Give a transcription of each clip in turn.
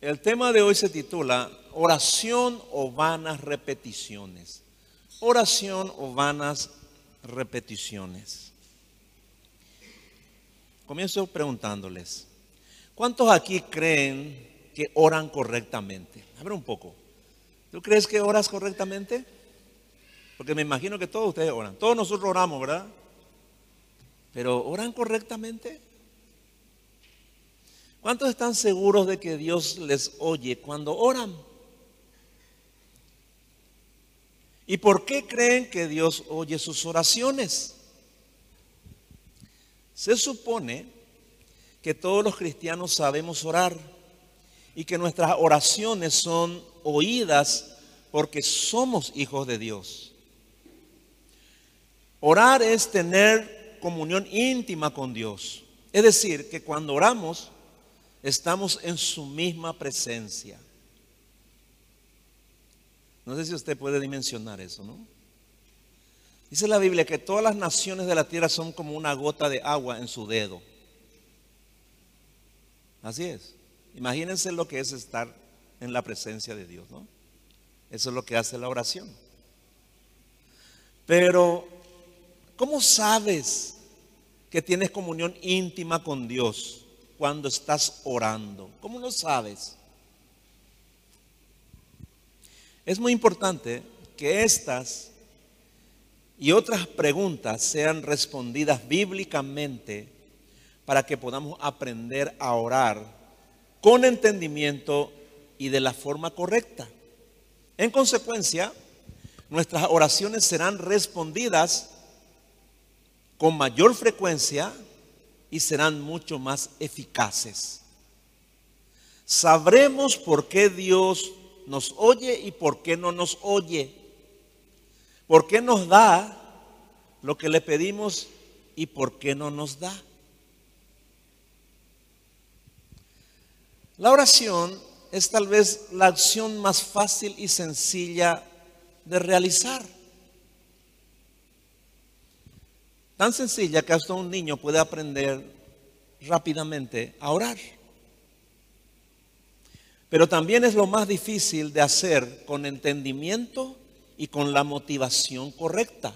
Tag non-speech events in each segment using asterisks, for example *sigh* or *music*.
El tema de hoy se titula Oración o vanas repeticiones. Oración o vanas repeticiones. Comienzo preguntándoles, ¿cuántos aquí creen que oran correctamente? A ver un poco. ¿Tú crees que oras correctamente? Porque me imagino que todos ustedes oran. Todos nosotros oramos, ¿verdad? Pero ¿oran correctamente? ¿Cuántos están seguros de que Dios les oye cuando oran? ¿Y por qué creen que Dios oye sus oraciones? Se supone que todos los cristianos sabemos orar y que nuestras oraciones son oídas porque somos hijos de Dios. Orar es tener comunión íntima con Dios. Es decir, que cuando oramos, estamos en su misma presencia. No sé si usted puede dimensionar eso, ¿no? Dice la Biblia que todas las naciones de la tierra son como una gota de agua en su dedo. Así es. Imagínense lo que es estar en la presencia de Dios, ¿no? Eso es lo que hace la oración. Pero, ¿cómo sabes que tienes comunión íntima con Dios? Cuando estás orando? ¿Cómo lo sabes? Es muy importante que estas y otras preguntas sean respondidas bíblicamente para que podamos aprender a orar con entendimiento y de la forma correcta. En consecuencia, nuestras oraciones serán respondidas con mayor frecuencia y serán mucho más eficaces. Sabremos por qué Dios nos oye y por qué no nos oye. ¿Por qué nos da lo que le pedimos y por qué no nos da? La oración es tal vez la acción más fácil y sencilla de realizar. Tan sencilla que hasta un niño puede aprender rápidamente a orar. Pero también es lo más difícil de hacer con entendimiento y con la motivación correcta.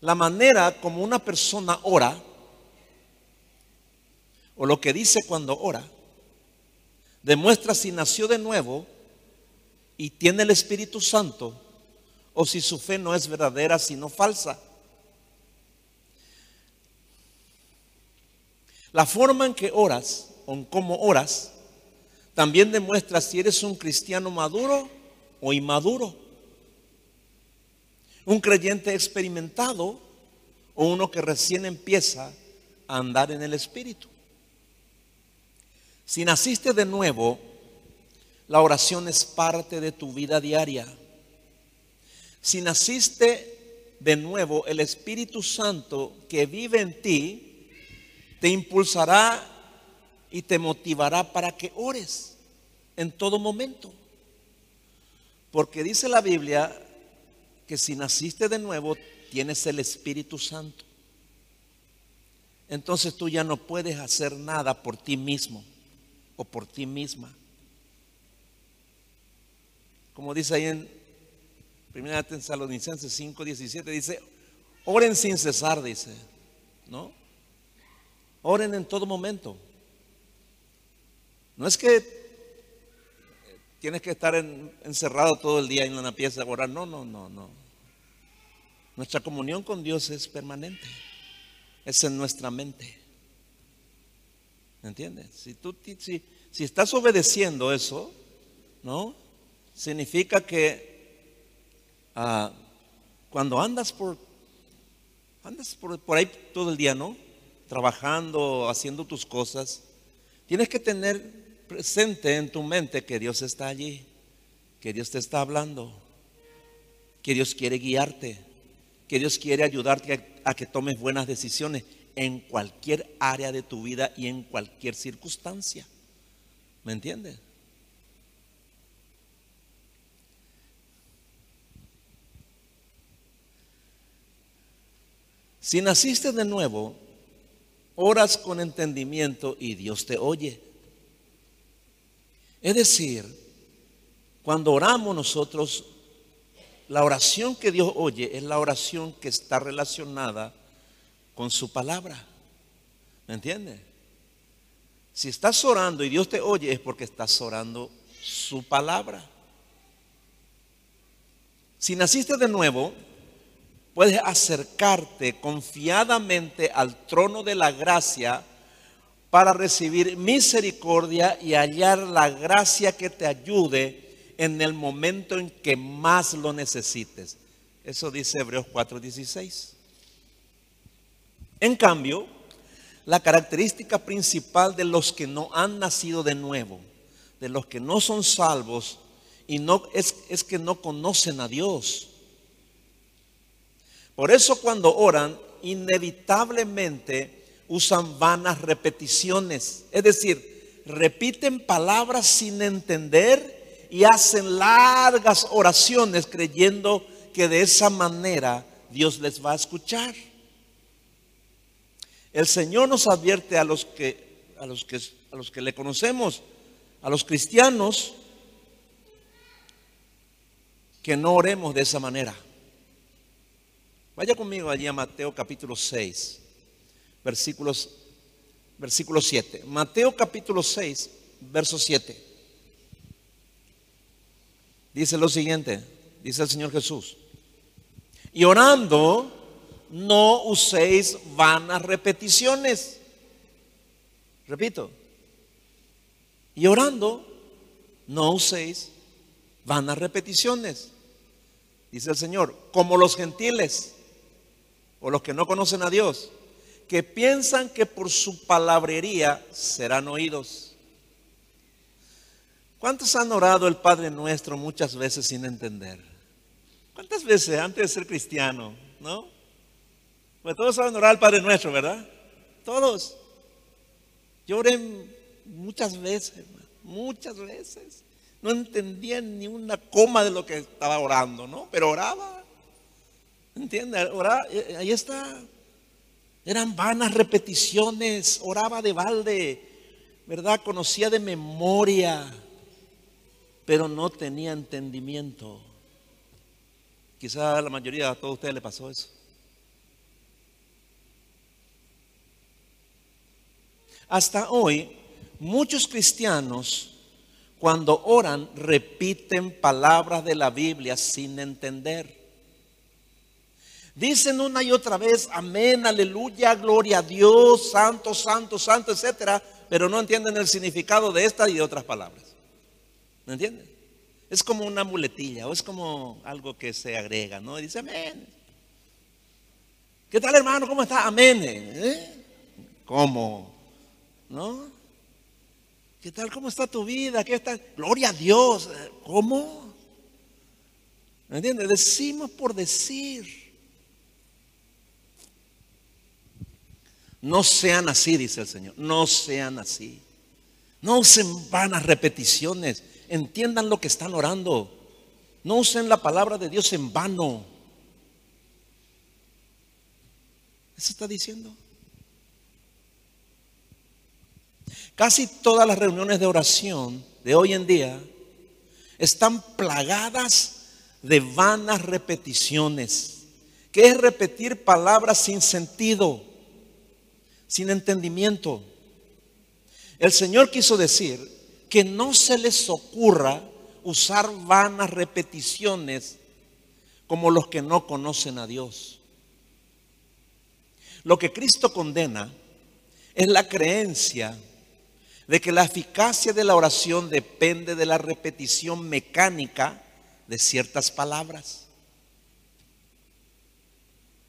La manera como una persona ora, o lo que dice cuando ora, demuestra si nació de nuevo y tiene el Espíritu Santo, o si su fe no es verdadera, sino falsa. La forma en que oras o en cómo oras también demuestra si eres un cristiano maduro o inmaduro. Un creyente experimentado o uno que recién empieza a andar en el Espíritu. Si naciste de nuevo, la oración es parte de tu vida diaria. Si naciste de nuevo, el Espíritu Santo que vive en ti te impulsará y te motivará para que ores en todo momento. Porque dice la Biblia que si naciste de nuevo, tienes el Espíritu Santo. Entonces tú ya no puedes hacer nada por ti mismo o por ti misma. Como dice ahí en 1 Tesalonicenses 5, 17, dice, oren sin cesar, dice, ¿no? Oren en todo momento. No es que tienes que estar encerrado todo el día en una pieza a orar. No, no, no, no. Nuestra comunión con Dios es permanente. Es en nuestra mente. ¿Me entiendes? Si, tú, si, si estás obedeciendo eso, ¿no? Significa que ah, cuando andas por, andas por, por ahí todo el día, ¿no? Trabajando, haciendo tus cosas, tienes que tener presente en tu mente que Dios está allí, que Dios te está hablando, que Dios quiere guiarte, que Dios quiere ayudarte a, que tomes buenas decisiones en cualquier área de tu vida y en cualquier circunstancia. ¿Me entiendes? Si naciste de nuevo, oras con entendimiento y Dios te oye. Es decir, cuando oramos nosotros, la oración que Dios oye es la oración que está relacionada con su palabra. ¿Me entiendes? Si estás orando y Dios te oye es porque estás orando su palabra. Si naciste de nuevo, puedes acercarte confiadamente al trono de la gracia para recibir misericordia y hallar la gracia que te ayude en el momento en que más lo necesites. Eso dice Hebreos 4:16. En cambio, la característica principal de los que no han nacido de nuevo, de los que no son salvos, y no es, es que no conocen a Dios. Por eso cuando oran, inevitablemente usan vanas repeticiones. Es decir, repiten palabras sin entender y hacen largas oraciones creyendo que de esa manera Dios les va a escuchar. El Señor nos advierte a los que, a los que, a los que le conocemos, a los cristianos, que no oremos de esa manera. Vaya conmigo allí a Mateo capítulo 6, versículos, versículo 7. Mateo capítulo 6, verso 7. Dice lo siguiente, dice el Señor Jesús. Y orando, no uséis vanas repeticiones. Repito. Y orando, no uséis vanas repeticiones. Dice el Señor, como los gentiles o los que no conocen a Dios, que piensan que por su palabrería serán oídos. ¿Cuántos han orado el Padre Nuestro muchas veces sin entender? ¿Cuántas veces antes de ser cristiano? ¿No? Pues todos saben orar al Padre Nuestro, ¿verdad? Todos. Yo oré muchas veces, muchas veces. No entendía ni una coma de lo que estaba orando, ¿no? Pero oraba. ¿Entiendes? Oraba, eh, ahí está. Eran vanas repeticiones. Oraba de balde, ¿verdad? Conocía de memoria, pero no tenía entendimiento. Quizá a la mayoría de todos ustedes le pasó eso. Hasta hoy, muchos cristianos cuando oran, repiten palabras de la Biblia sin entender. Dicen una y otra vez, amén, aleluya, gloria a Dios, santo, santo, santo, etcétera, pero no entienden el significado de estas y de otras palabras. ¿Me entienden? Es como una muletilla o es como algo que se agrega, ¿no? dice, amén. ¿Qué tal, hermano? ¿Cómo está? Amén. ¿Eh? ¿Cómo? ¿No? ¿Qué tal? ¿Cómo está tu vida? ¿Qué está? Gloria a Dios. ¿Cómo? ¿Me entiendes? Decimos por decir. No sean así, dice el Señor. No sean así. No usen vanas repeticiones. Entiendan lo que están orando. No usen la palabra de Dios en vano. ¿Eso está diciendo? Casi todas las reuniones de oración de hoy en día están plagadas de vanas repeticiones, que es repetir palabras sin sentido, sin entendimiento. El Señor quiso decir que no se les ocurra usar vanas repeticiones como los que no conocen a Dios. Lo que Cristo condena es la creencia de que la eficacia de la oración depende de la repetición mecánica de ciertas palabras.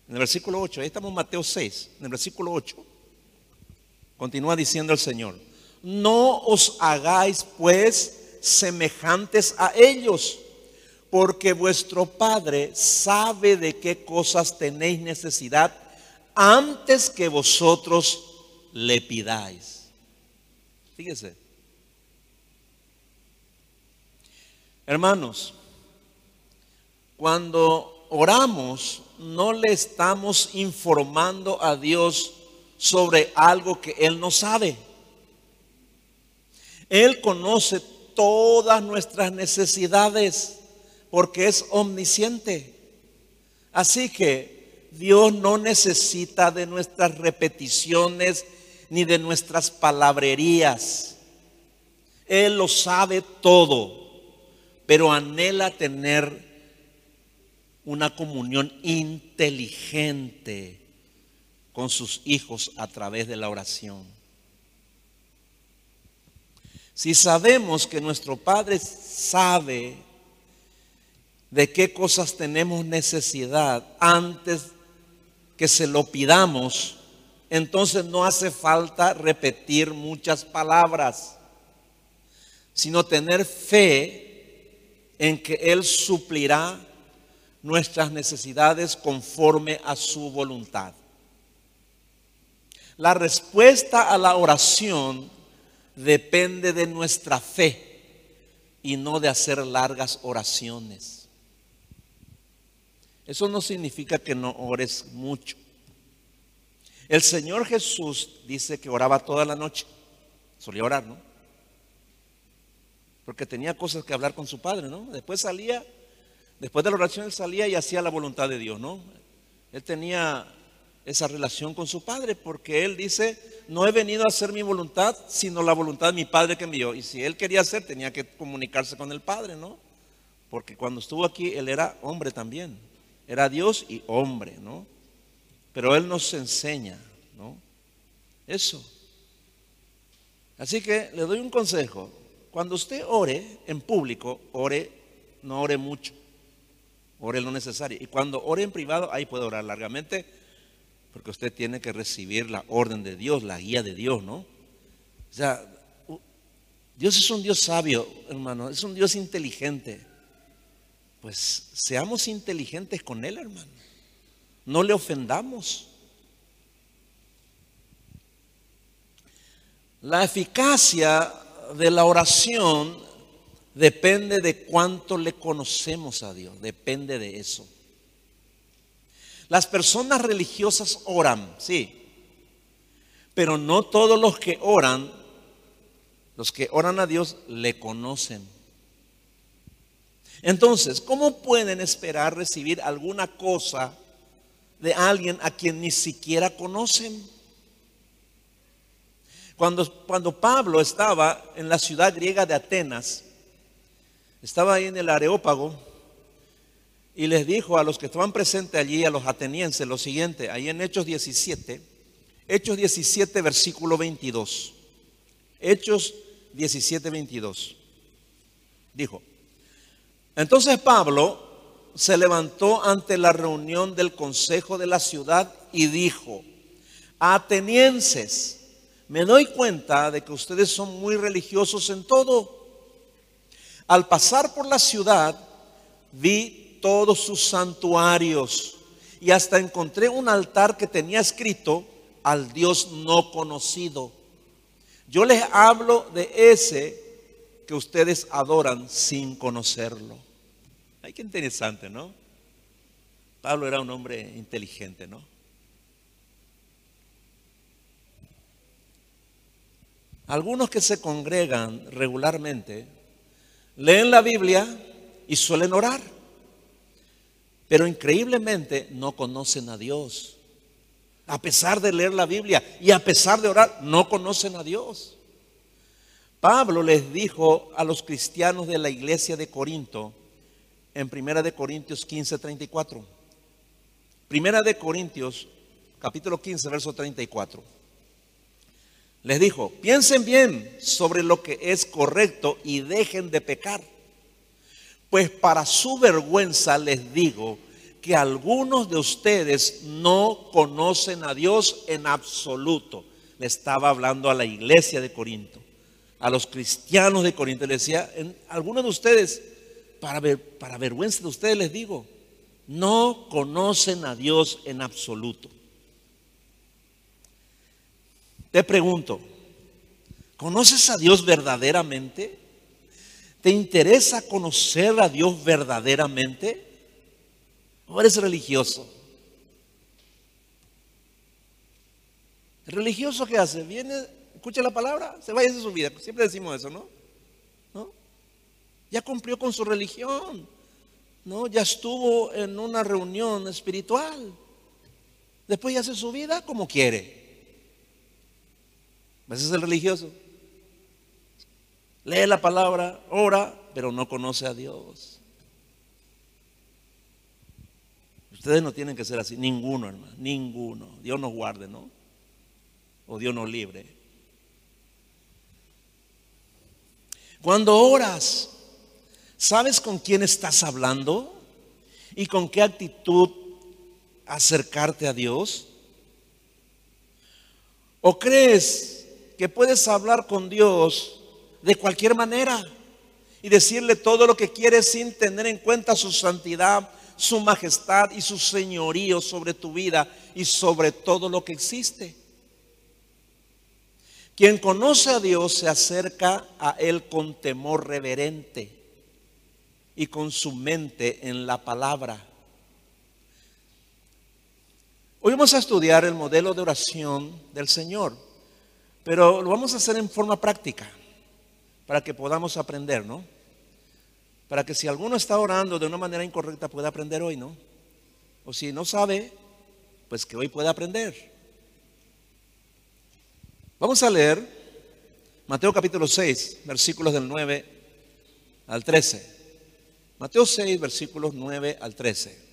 En el versículo 8, ahí estamos en Mateo 6, en el versículo 8, continúa diciendo el Señor, no os hagáis pues semejantes a ellos, porque vuestro Padre sabe de qué cosas tenéis necesidad antes que vosotros le pidáis. Fíjese. Hermanos, cuando oramos, no le estamos informando a Dios sobre algo que Él no sabe. Él conoce todas nuestras necesidades porque es omnisciente. Así que Dios no necesita de nuestras repeticiones ni de nuestras palabrerías. Él lo sabe todo, pero anhela tener una comunión inteligente con sus hijos a través de la oración. Si sabemos que nuestro Padre sabe de qué cosas tenemos necesidad antes que se lo pidamos, entonces no hace falta repetir muchas palabras, sino tener fe en que Él suplirá nuestras necesidades conforme a su voluntad. La respuesta a la oración depende de nuestra fe y no de hacer largas oraciones. Eso no significa que no ores mucho. El Señor Jesús dice que oraba toda la noche. Solía orar, ¿no? Porque tenía cosas que hablar con su Padre, ¿no? Después salía, después de la oración él salía y hacía la voluntad de Dios, ¿no? Él tenía esa relación con su Padre porque él dice, no he venido a hacer mi voluntad, sino la voluntad de mi Padre que envió. Y si él quería hacer, tenía que comunicarse con el Padre, ¿no? Porque cuando estuvo aquí, él era hombre también. Era Dios y hombre, ¿no? Pero Él nos enseña, ¿no? Eso. Así que le doy un consejo. Cuando usted ore en público, ore, no ore mucho. Ore lo necesario. Y cuando ore en privado, ahí puede orar largamente, porque usted tiene que recibir la orden de Dios, la guía de Dios, ¿no? O sea, Dios es un Dios sabio, hermano, es un Dios inteligente pues seamos inteligentes con Él, hermano. No le ofendamos. La eficacia de la oración depende de cuánto le conocemos a Dios, depende de eso. Las personas religiosas oran, sí, pero no todos los que oran, los que oran a Dios, le conocen. Entonces, ¿cómo pueden esperar recibir alguna cosa de alguien a quien ni siquiera conocen? Cuando, cuando Pablo estaba en la ciudad griega de Atenas, estaba ahí en el Areópago y les dijo a los que estaban presentes allí, a los atenienses, lo siguiente, ahí en Hechos 17, Hechos 17, versículo 22. Hechos 17, 22. Dijo, entonces Pablo se levantó ante la reunión del consejo de la ciudad y dijo, atenienses, me doy cuenta de que ustedes son muy religiosos en todo. Al pasar por la ciudad, vi todos sus santuarios y hasta encontré un altar que tenía escrito al Dios no conocido. Yo les hablo de ese que ustedes adoran sin conocerlo. Ay, qué interesante, ¿no? Pablo era un hombre inteligente, ¿no? Algunos que se congregan regularmente leen la Biblia y suelen orar, pero increíblemente no conocen a Dios. A pesar de leer la Biblia y a pesar de orar, no conocen a Dios. Pablo les dijo a los cristianos de la iglesia de Corinto, en Primera de Corintios 15, 34. Primera de Corintios, capítulo 15, verso 34. Les dijo, piensen bien sobre lo que es correcto y dejen de pecar. Pues para su vergüenza les digo que algunos de ustedes no conocen a Dios en absoluto. Le estaba hablando a la iglesia de Corinto, a los cristianos de Corinto. Le decía, en, algunos de ustedes para, para vergüenza de ustedes les digo, no conocen a Dios en absoluto. Te pregunto, ¿conoces a Dios verdaderamente? ¿Te interesa conocer a Dios verdaderamente? ¿O eres religioso? ¿El religioso qué hace? Viene, escucha la palabra, se vaya a su vida. Siempre decimos eso, ¿no? Ya cumplió con su religión. No, ya estuvo en una reunión espiritual. Después ya hace su vida como quiere. Ese es el religioso. Lee la palabra, ora, pero no conoce a Dios. Ustedes no tienen que ser así, ninguno, hermano, ninguno. Dios nos guarde, ¿no? O Dios nos libre. Cuando oras, ¿sabes con quién estás hablando? ¿Y con qué actitud acercarte a Dios? ¿O crees que puedes hablar con Dios de cualquier manera y decirle todo lo que quieres sin tener en cuenta su santidad, su majestad y su señorío sobre tu vida y sobre todo lo que existe? Quien conoce a Dios se acerca a Él con temor reverente y con su mente en la palabra. Hoy vamos a estudiar el modelo de oración del Señor, pero lo vamos a hacer en forma práctica para que podamos aprender, ¿no? Para que si alguno está orando de una manera incorrecta pueda aprender hoy, ¿no? O si no sabe, pues que hoy pueda aprender. Vamos a leer Mateo capítulo 6, versículos del 9 al 13. Mateo 6, versículos 9 al 13.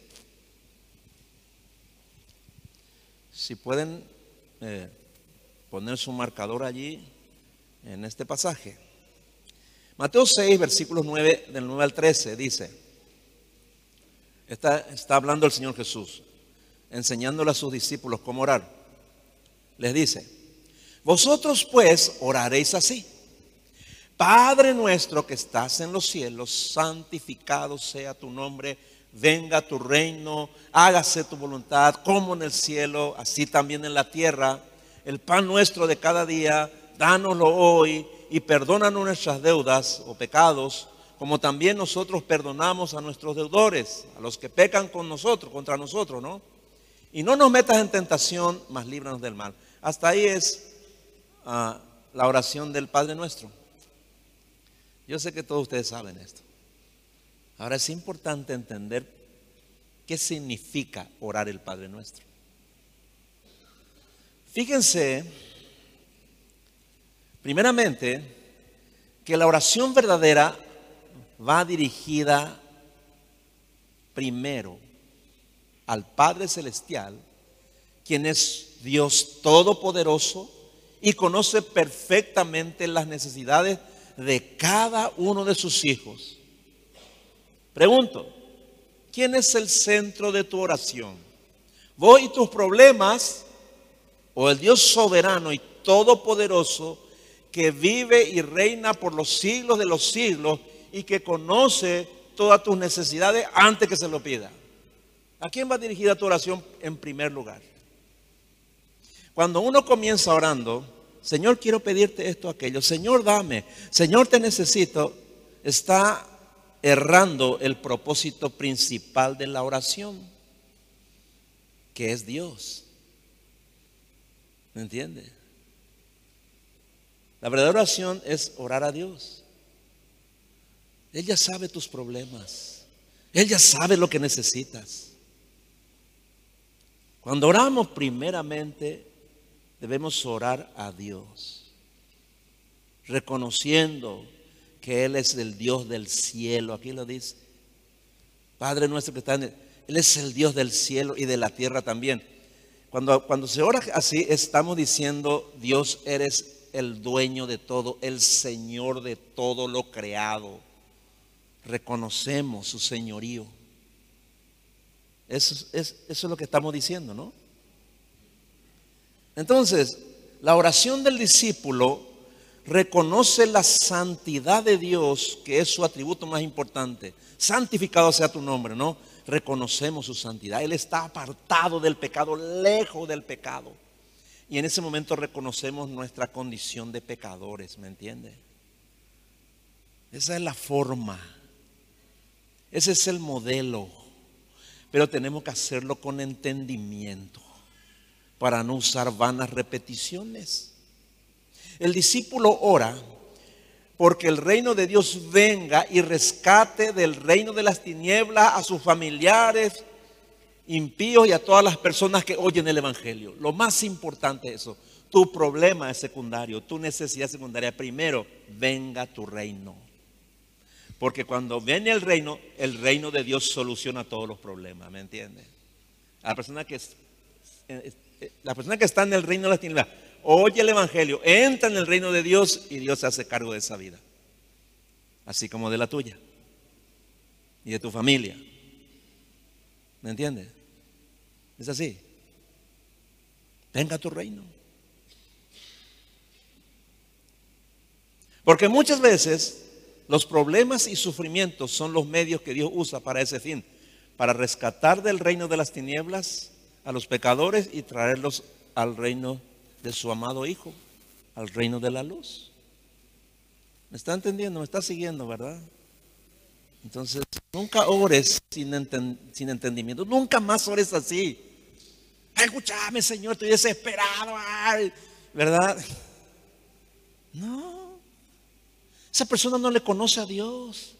Si pueden eh, poner su marcador allí en este pasaje. Mateo 6, versículos 9, del 9 al 13, dice, está, está hablando el Señor Jesús, enseñándole a sus discípulos cómo orar. Les dice, vosotros pues oraréis así. Padre nuestro que estás en los cielos, santificado sea tu nombre, venga tu reino, hágase tu voluntad como en el cielo, así también en la tierra. El pan nuestro de cada día, dánoslo hoy y perdónanos nuestras deudas o pecados, como también nosotros perdonamos a nuestros deudores, a los que pecan con nosotros, contra nosotros, ¿no? Y no nos metas en tentación, mas líbranos del mal. Hasta ahí es la oración del Padre Nuestro. Yo sé que todos ustedes saben esto. Ahora es importante entender qué significa orar el Padre Nuestro. Fíjense, primeramente, que la oración verdadera va dirigida primero al Padre Celestial, quien es Dios Todopoderoso, y conoce perfectamente las necesidades de cada uno de sus hijos. Pregunto, ¿quién es el centro de tu oración? ¿Vos y tus problemas o el Dios soberano y todopoderoso que vive y reina por los siglos de los siglos y que conoce todas tus necesidades antes que se lo pida? ¿A quién va dirigida tu oración en primer lugar? Cuando uno comienza orando, Señor, quiero pedirte esto, aquello. Señor, dame. Señor, te necesito. Está errando el propósito principal de la oración, que es Dios. ¿Me entiende? La verdadera oración es orar a Dios. Él ya sabe tus problemas. Él ya sabe lo que necesitas. Cuando oramos primeramente, debemos orar a Dios, reconociendo que Él es el Dios del cielo. Aquí lo dice. Padre nuestro que está en el, Él es el Dios del cielo y de la tierra también. Cuando, cuando se ora así, estamos diciendo, Dios eres el dueño de todo, el Señor de todo lo creado. Reconocemos su señorío. Eso, es, eso es lo que estamos diciendo, ¿no? Entonces, la oración del discípulo reconoce la santidad de Dios, que es su atributo más importante. Santificado sea tu nombre, ¿no? Reconocemos su santidad. Él está apartado del pecado, lejos del pecado. Y en ese momento reconocemos nuestra condición de pecadores, ¿me entiende? Esa es la forma. Ese es el modelo. Pero tenemos que hacerlo con entendimiento para no usar vanas repeticiones. El discípulo ora porque el reino de Dios venga y rescate del reino de las tinieblas a sus familiares impíos y a todas las personas que oyen el Evangelio. Lo más importante es eso. Tu problema es secundario, tu necesidad secundaria. Primero, venga tu reino. Porque cuando viene el reino, el reino de Dios soluciona todos los problemas, ¿me entiendes? La persona que, la persona que está en el reino de las tinieblas oye el Evangelio, entra en el reino de Dios y Dios se hace cargo de esa vida. Así como de la tuya y de tu familia. ¿Me entiendes? Es así. Venga tu reino. Porque muchas veces los problemas y sufrimientos son los medios que Dios usa para ese fin, para rescatar del reino de las tinieblas a los pecadores y traerlos al reino de su amado Hijo, al reino de la luz. ¿Me está entendiendo? ¿Me está siguiendo, verdad? Entonces, nunca ores sin, entendimiento. Nunca más ores así. escúchame, Señor, estoy desesperado. ¿Verdad? No. Esa persona no le conoce a Dios.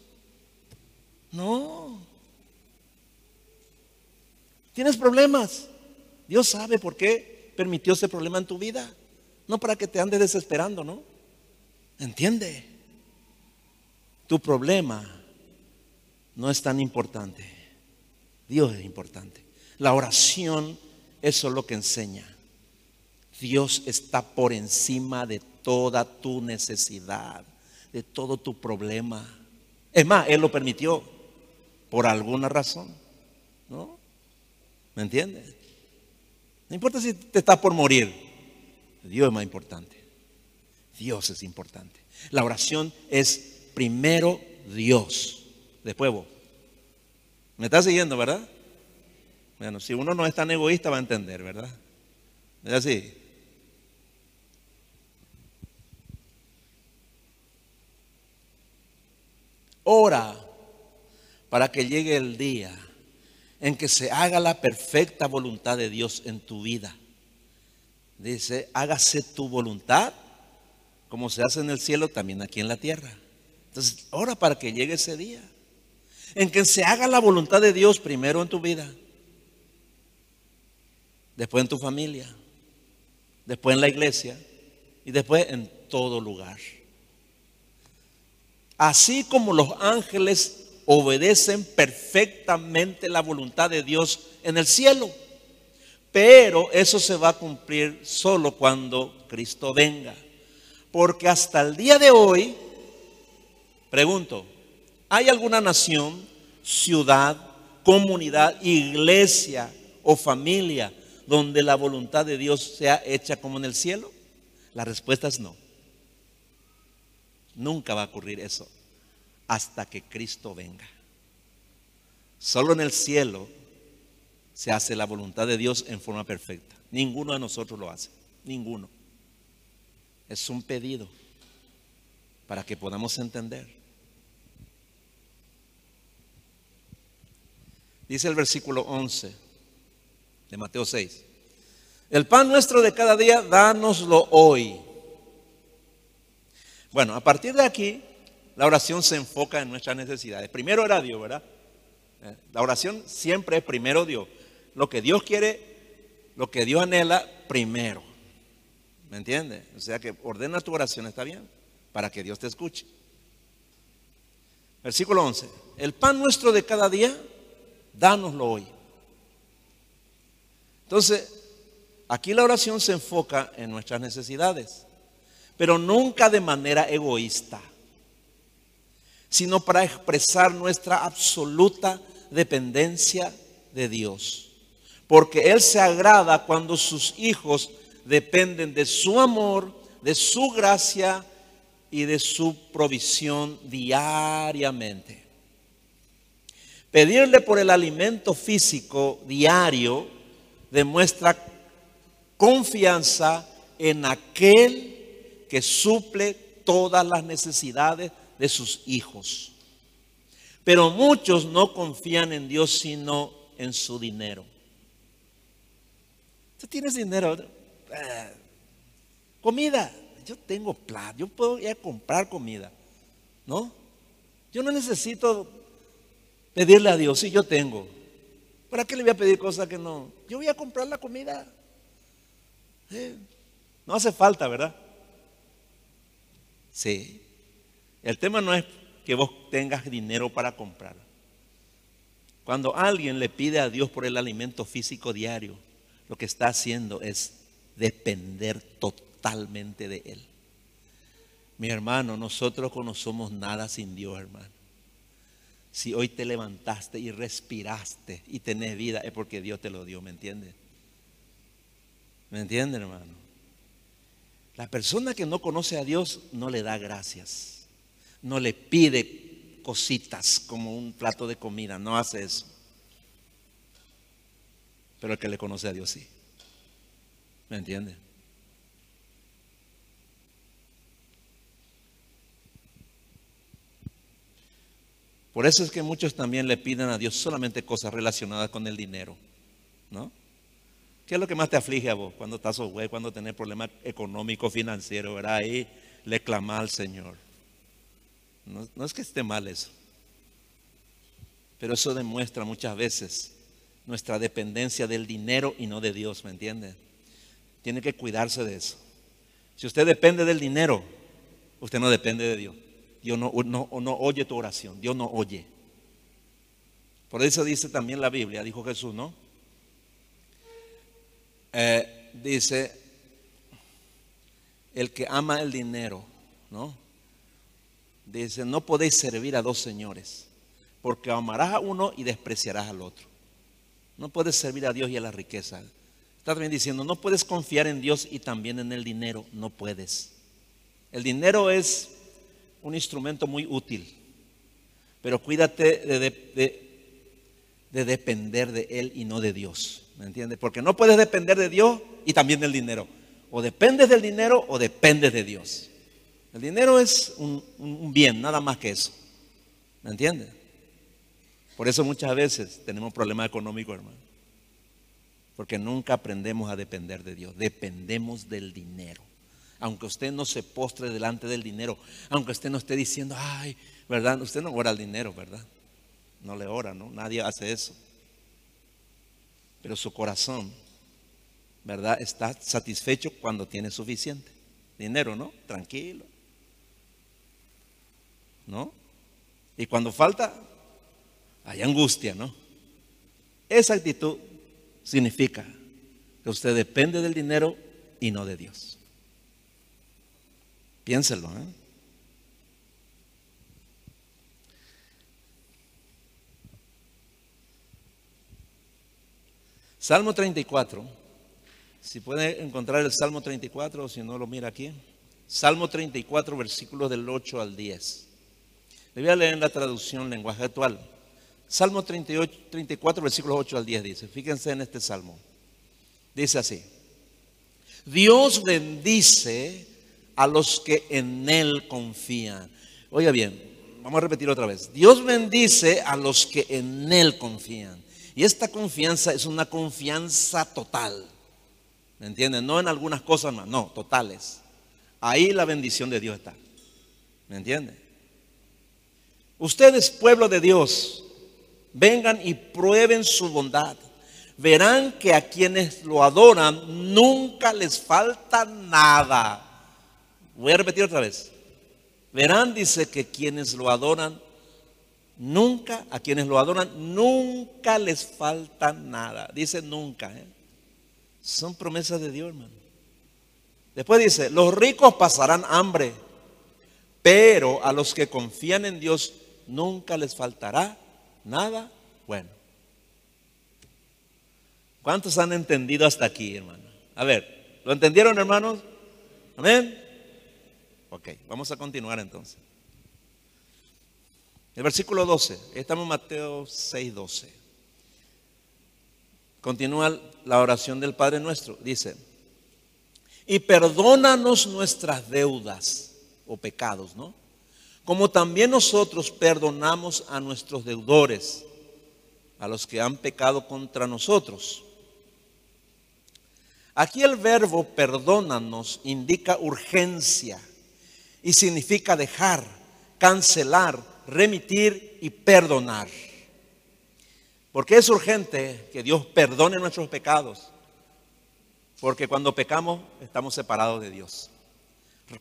No. Tienes problemas. Dios sabe por qué permitió ese problema en tu vida. No para que te andes desesperando, ¿no? Entiende. Tu problema no es tan importante. Dios es importante. La oración, eso es lo que enseña. Dios está por encima de toda tu necesidad, de todo tu problema. Es más, Él lo permitió por alguna razón. ¿No? ¿Me entiendes? No importa si te estás por morir. Dios es más importante. Dios es importante. La oración es primero Dios. Después vos. ¿Me estás siguiendo, verdad? Bueno, si uno no es tan egoísta va a entender, ¿verdad? ¿Es así? Ora para que llegue el día en que se haga la perfecta voluntad de Dios en tu vida. Dice, hágase tu voluntad como se hace en el cielo, también aquí en la tierra. Entonces, ora para que llegue ese día en que se haga la voluntad de Dios primero en tu vida, después en tu familia, después en la iglesia y después en todo lugar. Así como los ángeles obedecen perfectamente la voluntad de Dios en el cielo. Pero eso se va a cumplir solo cuando Cristo venga. Porque hasta el día de hoy, pregunto, ¿Hay alguna nación, ciudad, comunidad, iglesia o familia donde la voluntad de Dios sea hecha como en el cielo? La respuesta es no. Nunca va a ocurrir eso hasta que Cristo venga. Solo en el cielo se hace la voluntad de Dios en forma perfecta. Ninguno de nosotros lo hace. Ninguno. Es un pedido para que podamos entender. Dice el versículo 11 de Mateo 6. El pan nuestro de cada día, dánoslo hoy. Bueno, a partir de aquí, la oración se enfoca en nuestras necesidades. Primero era Dios, ¿verdad? Eh, la oración siempre es primero Dios. Lo que Dios quiere, lo que Dios anhela, primero. ¿Me entiendes? O sea que ordena tu oración, ¿está bien? Para que Dios te escuche. Versículo 11. El pan nuestro de cada día, dánoslo hoy. Entonces, aquí la oración se enfoca en nuestras necesidades, pero nunca de manera egoísta, sino para expresar nuestra absoluta dependencia de Dios. Porque Él se agrada cuando sus hijos dependen de su amor, de su gracia y de su provisión diariamente. Pedirle por el alimento físico diario demuestra confianza en aquel que suple todas las necesidades de sus hijos. Pero muchos no confían en Dios sino en su dinero. ¿Tú tienes dinero? Eh, comida. Yo tengo plata. Yo puedo ir a comprar comida. ¿No? Yo no necesito pedirle a Dios si yo tengo. ¿Para qué le voy a pedir cosas que no? Yo voy a comprar la comida. Eh, no hace falta, ¿verdad? Sí. El tema no es que vos tengas dinero para comprar. Cuando alguien le pide a Dios por el alimento físico diario, lo que está haciendo es depender totalmente de Él. Mi hermano, nosotros no somos nada sin Dios, hermano. Si hoy te levantaste y respiraste y tenés vida, es porque Dios te lo dio, ¿me entiendes? ¿Me entienden, hermano? La persona que no conoce a Dios no le da gracias, no le pide cositas como un plato de comida, no hace eso. Pero el que le conoce a Dios sí. ¿Me entiende? Por eso es que muchos también le piden a Dios solamente cosas relacionadas con el dinero, ¿no? ¿Qué es lo que más te aflige a vos cuando estás güey, cuando tenés problemas económicos, financieros, ¿verdad? Ahí le clama al Señor. No, no es que esté mal eso, pero eso demuestra muchas veces nuestra dependencia del dinero y no de Dios, ¿me entiende? Tiene que cuidarse de eso. Si usted depende del dinero, usted no depende de Dios. Dios no, oye tu oración, Dios no oye. Por eso dice también la Biblia, dijo Jesús, ¿no? Eh, dice, el que ama el dinero, ¿no? Dice, no podéis servir a dos señores, porque amarás a uno y despreciarás al otro. No puedes servir a Dios y a la riqueza. Está también diciendo, no puedes confiar en Dios y también en el dinero, no puedes. El dinero es un instrumento muy útil, pero cuídate de, depender de Él y no de Dios. ¿Me entiendes? Porque no puedes depender de Dios y también del dinero. O dependes del dinero o dependes de Dios. El dinero es un, un bien, nada más que eso. ¿Me entiendes? Por eso muchas veces tenemos problemas económicos, hermano. Porque nunca aprendemos a depender de Dios. Dependemos del dinero aunque usted no se postre delante del dinero, aunque usted no esté diciendo, ay, ¿verdad? Usted no ora al dinero, ¿verdad? No le ora, ¿no? Nadie hace eso. Pero su corazón, ¿verdad? Está satisfecho cuando tiene suficiente dinero, ¿no? Tranquilo. ¿No? Y cuando falta, hay angustia, ¿no? Esa actitud significa que usted depende del dinero y no de Dios. Piénselo. ¿eh? Salmo 34. Si puede encontrar el Salmo 34 o si no lo mira aquí. Salmo 34, versículos del 8 al 10. Le voy a leer en la traducción lenguaje actual. Salmo 38, 34, versículos 8 al 10 dice. Fíjense en este salmo. Dice así. Dios bendice a los que en Él confían. Oiga bien, vamos a repetir otra vez. Dios bendice a los que en Él confían. Y esta confianza es una confianza total. ¿Me entienden? No en algunas cosas más, no, totales. Ahí la bendición de Dios está. ¿Me entienden? Ustedes, pueblo de Dios, vengan y prueben su bondad. Verán que a quienes lo adoran nunca les falta nada. Voy a repetir otra vez. Verán, dice que quienes lo adoran, nunca, a quienes lo adoran, nunca les falta nada. Dice nunca. ¿eh? Son promesas de Dios, hermano. Después dice, los ricos pasarán hambre, pero a los que confían en Dios nunca les faltará nada bueno. ¿Cuántos han entendido hasta aquí, hermano? A ver, ¿lo entendieron, hermanos? Amén. Ok, vamos a continuar entonces. El versículo 12, estamos en Mateo 6, 12. Continúa la oración del Padre nuestro. Dice, y perdónanos nuestras deudas o pecados, ¿no? Como también nosotros perdonamos a nuestros deudores, a los que han pecado contra nosotros. Aquí el verbo perdónanos indica urgencia y significa dejar, cancelar, remitir y perdonar. Porque es urgente que Dios perdone nuestros pecados. Porque cuando pecamos estamos separados de Dios.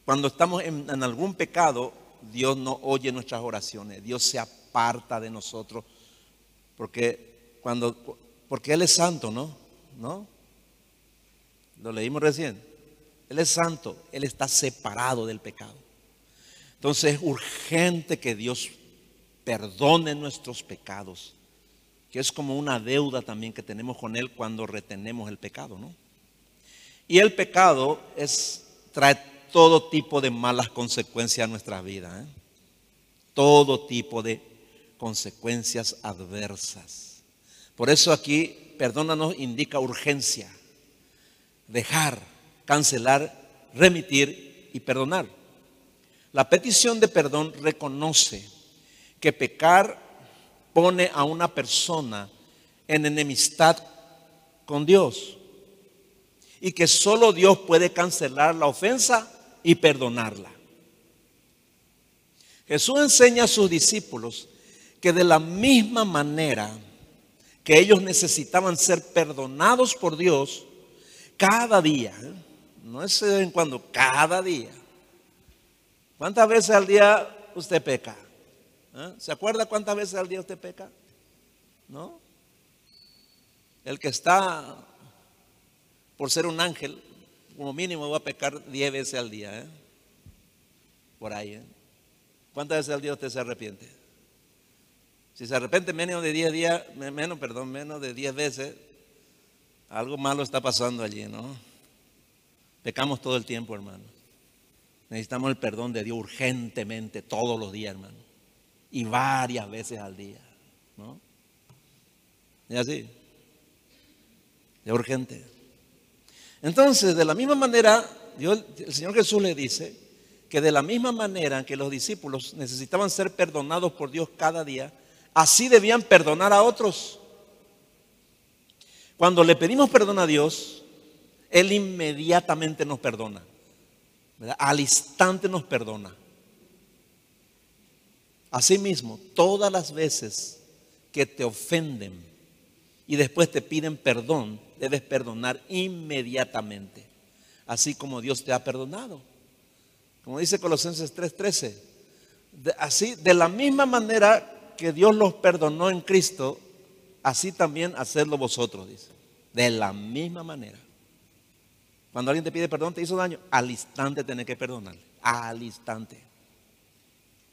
Cuando estamos en, algún pecado, Dios no oye nuestras oraciones. Dios se aparta de nosotros. Porque cuando porque él es santo, ¿no? ¿No? Lo leímos recién. Él es santo, él está separado del pecado. Entonces es urgente que Dios perdone nuestros pecados, que es como una deuda también que tenemos con él cuando retenemos el pecado, ¿no? Y el pecado es trae todo tipo de malas consecuencias a nuestra vida, ¿eh? todo tipo de consecuencias adversas. Por eso aquí, perdónanos, indica urgencia, dejar, cancelar, remitir y perdonar. La petición de perdón reconoce que pecar pone a una persona en enemistad con Dios y que solo Dios puede cancelar la ofensa y perdonarla. Jesús enseña a sus discípulos que de la misma manera que ellos necesitaban ser perdonados por Dios cada día, ¿eh? no es en cuando, cada día. ¿Cuántas veces al día usted peca? ¿Eh? ¿Se acuerda cuántas veces al día usted peca? ¿No? El que está por ser un ángel, como mínimo va a pecar 10 veces al día. ¿eh? Por ahí. ¿Cuántas veces al día usted se arrepiente? Si se arrepiente menos de 10 días, menos, perdón, menos de 10 veces, algo malo está pasando allí, ¿no? Pecamos todo el tiempo, hermano. Necesitamos el perdón de Dios urgentemente, todos los días, hermano. Y varias veces al día, ¿no? Y así. Es urgente. Entonces, de la misma manera, el Señor Jesús le dice que de la misma manera que los discípulos necesitaban ser perdonados por Dios cada día, así debían perdonar a otros. Cuando le pedimos perdón a Dios, Él inmediatamente nos perdona. Al instante nos perdona. Asimismo, todas las veces que te ofenden y después te piden perdón, debes perdonar inmediatamente, así como Dios te ha perdonado. Como dice Colosenses 3:13, así de la misma manera que Dios los perdonó en Cristo, así también hacedlo vosotros, dice. De la misma manera. Cuando alguien te pide perdón, te hizo daño, al instante tenés que perdonarle. Al instante.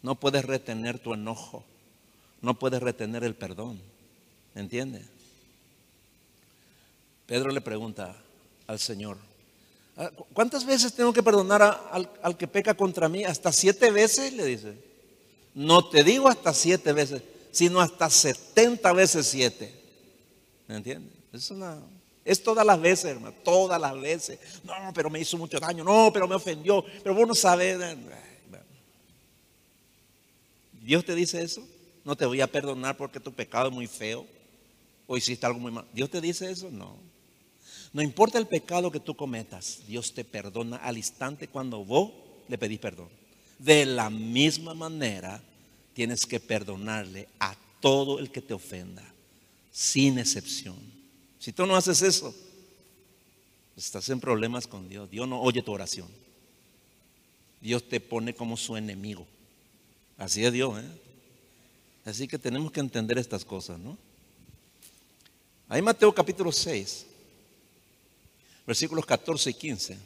No puedes retener tu enojo. No puedes retener el perdón. ¿Entiendes? Pedro le pregunta al Señor, ah, ¿cuántas veces tengo que perdonar al, al que peca contra mí? ¿Hasta siete veces? Le dice. No te digo hasta siete veces, sino hasta setenta veces siete. ¿Me entiendes? Es una, es todas las veces, hermano, todas las veces. No, pero me hizo mucho daño, no, pero me ofendió, pero vos no sabes. Dios te dice eso. No te voy a perdonar porque tu pecado es muy feo o hiciste algo muy mal. ¿Dios te dice eso? No. No importa el pecado que tú cometas, Dios te perdona al instante cuando vos le pedís perdón. De la misma manera, tienes que perdonarle a todo el que te ofenda, sin excepción. Si tú no haces eso, estás en problemas con Dios. Dios no oye tu oración. Dios te pone como su enemigo. Así es Dios, ¿eh? Así que tenemos que entender estas cosas, ¿no? Ahí Mateo capítulo 6, versículos 14 y 15.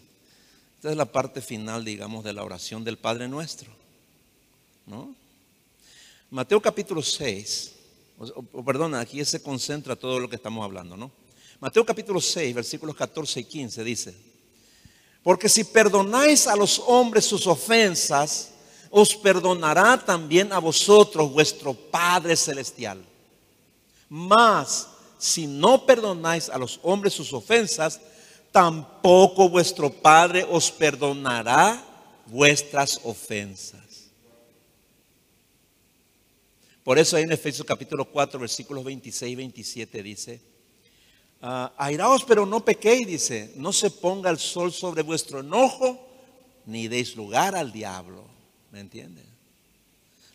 Esta es la parte final, digamos, de la oración del Padre Nuestro. ¿no? Mateo capítulo 6, o, perdona, aquí se concentra todo lo que estamos hablando, ¿no? Mateo capítulo 6, versículos 14 y 15 dice, porque si perdonáis a los hombres sus ofensas, os perdonará también a vosotros vuestro Padre Celestial. Mas, si no perdonáis a los hombres sus ofensas, tampoco vuestro Padre os perdonará vuestras ofensas. Por eso ahí en Efesios capítulo 4, versículos 26 y 27 dice, ah, airaos pero no pequéis, dice, no se ponga el sol sobre vuestro enojo, ni deis lugar al diablo. ¿Me entienden?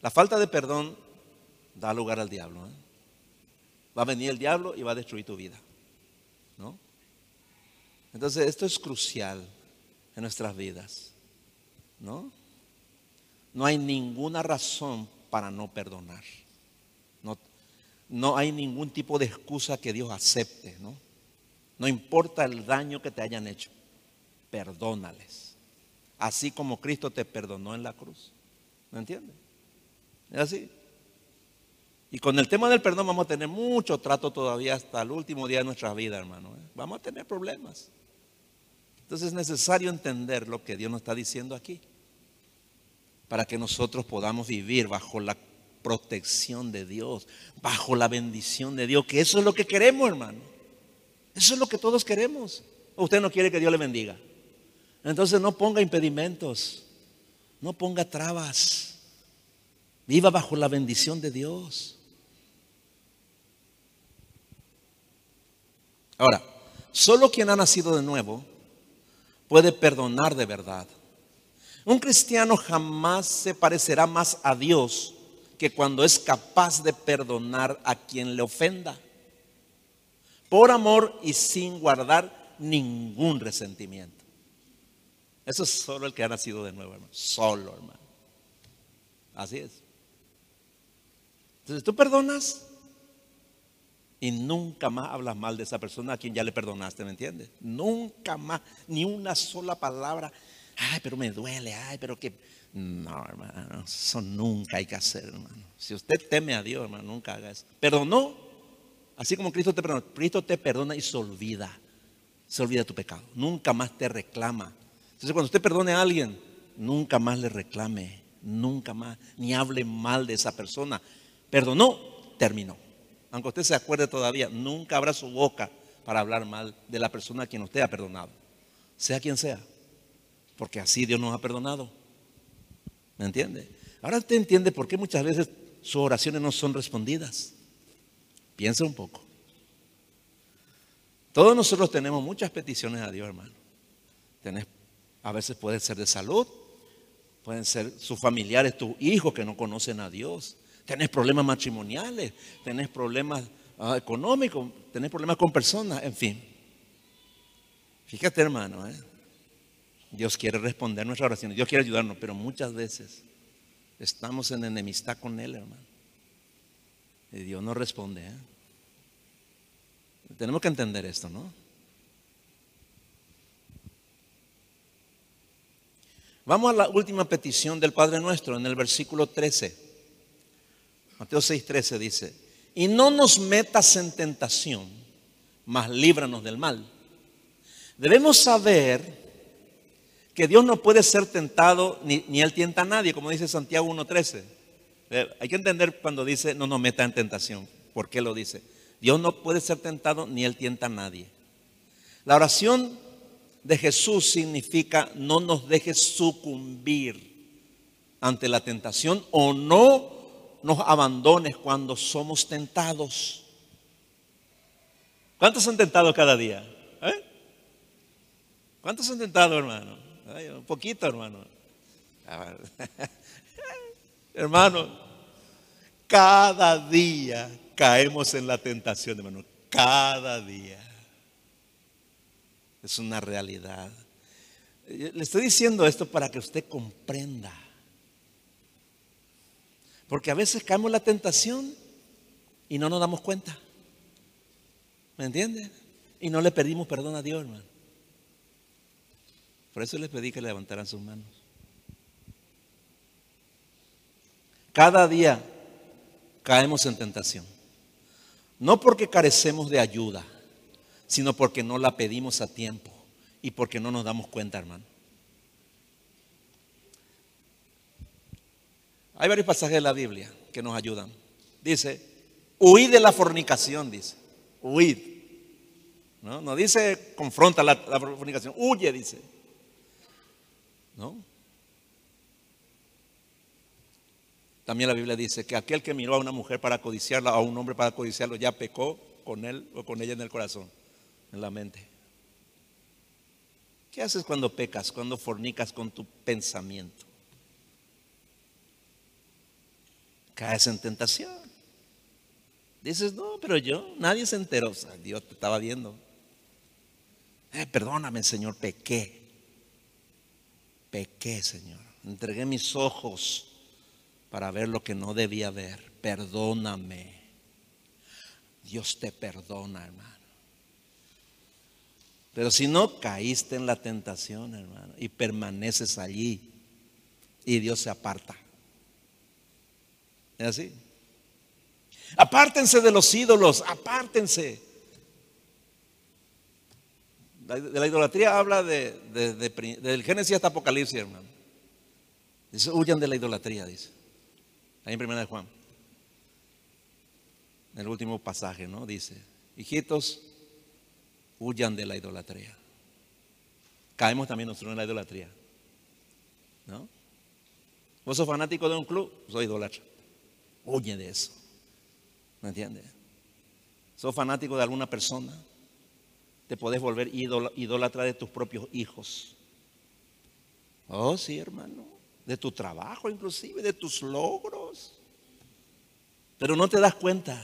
La falta de perdón da lugar al diablo. ¿eh? Va a venir el diablo y va a destruir tu vida. ¿No? Entonces, esto es crucial en nuestras vidas. ¿No? No hay ninguna razón para no perdonar. No, hay ningún tipo de excusa que Dios acepte, ¿no? No importa el daño que te hayan hecho, perdónales. Así como Cristo te perdonó en la cruz. ¿Me entiendes? Es así. Y con el tema del perdón vamos a tener mucho trato todavía hasta el último día de nuestra vida, hermano. ¿eh? Vamos a tener problemas. Entonces es necesario entender lo que Dios nos está diciendo aquí para que nosotros podamos vivir bajo la protección de Dios, bajo la bendición de Dios, que eso es lo que queremos, hermano. Eso es lo que todos queremos. usted no quiere que Dios le bendiga? Entonces no ponga impedimentos, no ponga trabas. Viva bajo la bendición de Dios. Ahora, solo quien ha nacido de nuevo puede perdonar de verdad. Un cristiano jamás se parecerá más a Dios que cuando es capaz de perdonar a quien le ofenda. Por amor y sin guardar ningún resentimiento. Eso es solo el que ha nacido de nuevo, hermano. Solo, hermano. Así es. Entonces tú perdonas y nunca más hablas mal de esa persona a quien ya le perdonaste, ¿me entiendes? Nunca más, ni una sola palabra ay, pero me duele, ay, pero que... No, hermano, eso nunca hay que hacer, hermano. Si usted teme a Dios, hermano, nunca haga eso. Perdonó, así como Cristo te perdona. Cristo te perdona y se olvida. Se olvida tu pecado. Nunca más te reclama. Entonces, cuando usted perdone a alguien, nunca más le reclame. Nunca más, ni hable mal de esa persona. Perdonó, terminó. Aunque usted se acuerde todavía, nunca abra su boca para hablar mal de la persona a quien usted ha perdonado. Sea quien sea porque así Dios nos ha perdonado. ¿Me entiende? Ahora usted entiende por qué muchas veces sus oraciones no son respondidas. Piensa un poco. Todos nosotros tenemos muchas peticiones a Dios, hermano. a veces puede ser de salud, pueden ser sus familiares, tus hijos que no conocen a Dios. Tenés problemas matrimoniales, tenés problemas ah, económicos, tenés problemas con personas, en fin. Fíjate, hermano, ¿eh? Dios quiere responder nuestras oraciones, Dios quiere ayudarnos, pero muchas veces estamos en enemistad con Él, hermano. Y Dios no responde. ¿eh? Tenemos que entender esto, ¿no? Vamos a la última petición del Padre nuestro en el versículo 13. Mateo 6:13 dice, y no nos metas en tentación, mas líbranos del mal. Debemos saber que Dios no puede ser tentado ni, Él tienta a nadie, como dice Santiago 1.13. Eh, hay que entender cuando dice no nos meta en tentación. ¿Por qué lo dice? Dios no puede ser tentado ni Él tienta a nadie. La oración de Jesús significa no nos dejes sucumbir ante la tentación o no nos abandones cuando somos tentados. ¿Cuántos han tentado cada día? ¿Eh? ¿Cuántos han tentado, hermano? Un poquito, hermano. *laughs* hermano, cada día caemos en la tentación, hermano. Cada día. Es una realidad. Le estoy diciendo esto para que usted comprenda. Porque a veces caemos en la tentación y no nos damos cuenta. ¿Me entiende? Y no le pedimos perdón a Dios, hermano. Por eso les pedí que levantaran sus manos. Cada día caemos en tentación. No porque carecemos de ayuda, sino porque no la pedimos a tiempo y porque no nos damos cuenta, hermano. Hay varios pasajes de la Biblia que nos ayudan. Dice, huid de la fornicación, dice. Huid. No, no dice confronta la, la fornicación, huye, dice. También la Biblia dice que aquel que miró a una mujer para codiciarla, a un hombre para codiciarlo, ya pecó con él o con ella en el corazón, en la mente. ¿Qué haces cuando pecas, cuando fornicas con tu pensamiento? caes en tentación. Dices, no, pero yo, nadie se enteró. Dios te estaba viendo. Eh, perdóname, Señor, pequé. Pequé, Señor. Entregué mis ojos para ver lo que no debía ver. Perdóname. Dios te perdona, hermano. Pero si no caíste en la tentación, hermano, y permaneces allí, y Dios se aparta. ¿Es así? Apártense de los ídolos, apártense. De la idolatría habla de, del Génesis hasta Apocalipsis, hermano. Dice, huyan de la idolatría, dice. Ahí en primera de Juan. En el último pasaje, ¿no? Dice, hijitos, huyan de la idolatría. Caemos también nosotros en la idolatría. ¿No? Vos sos fanático de un club, soy idolatra. Huye de eso. ¿Me entiendes? Sos fanático de alguna persona, te podés volver idólatra de tus propios hijos. Oh, sí, hermano. De tu trabajo, inclusive, de tus logros. Pero no te das cuenta.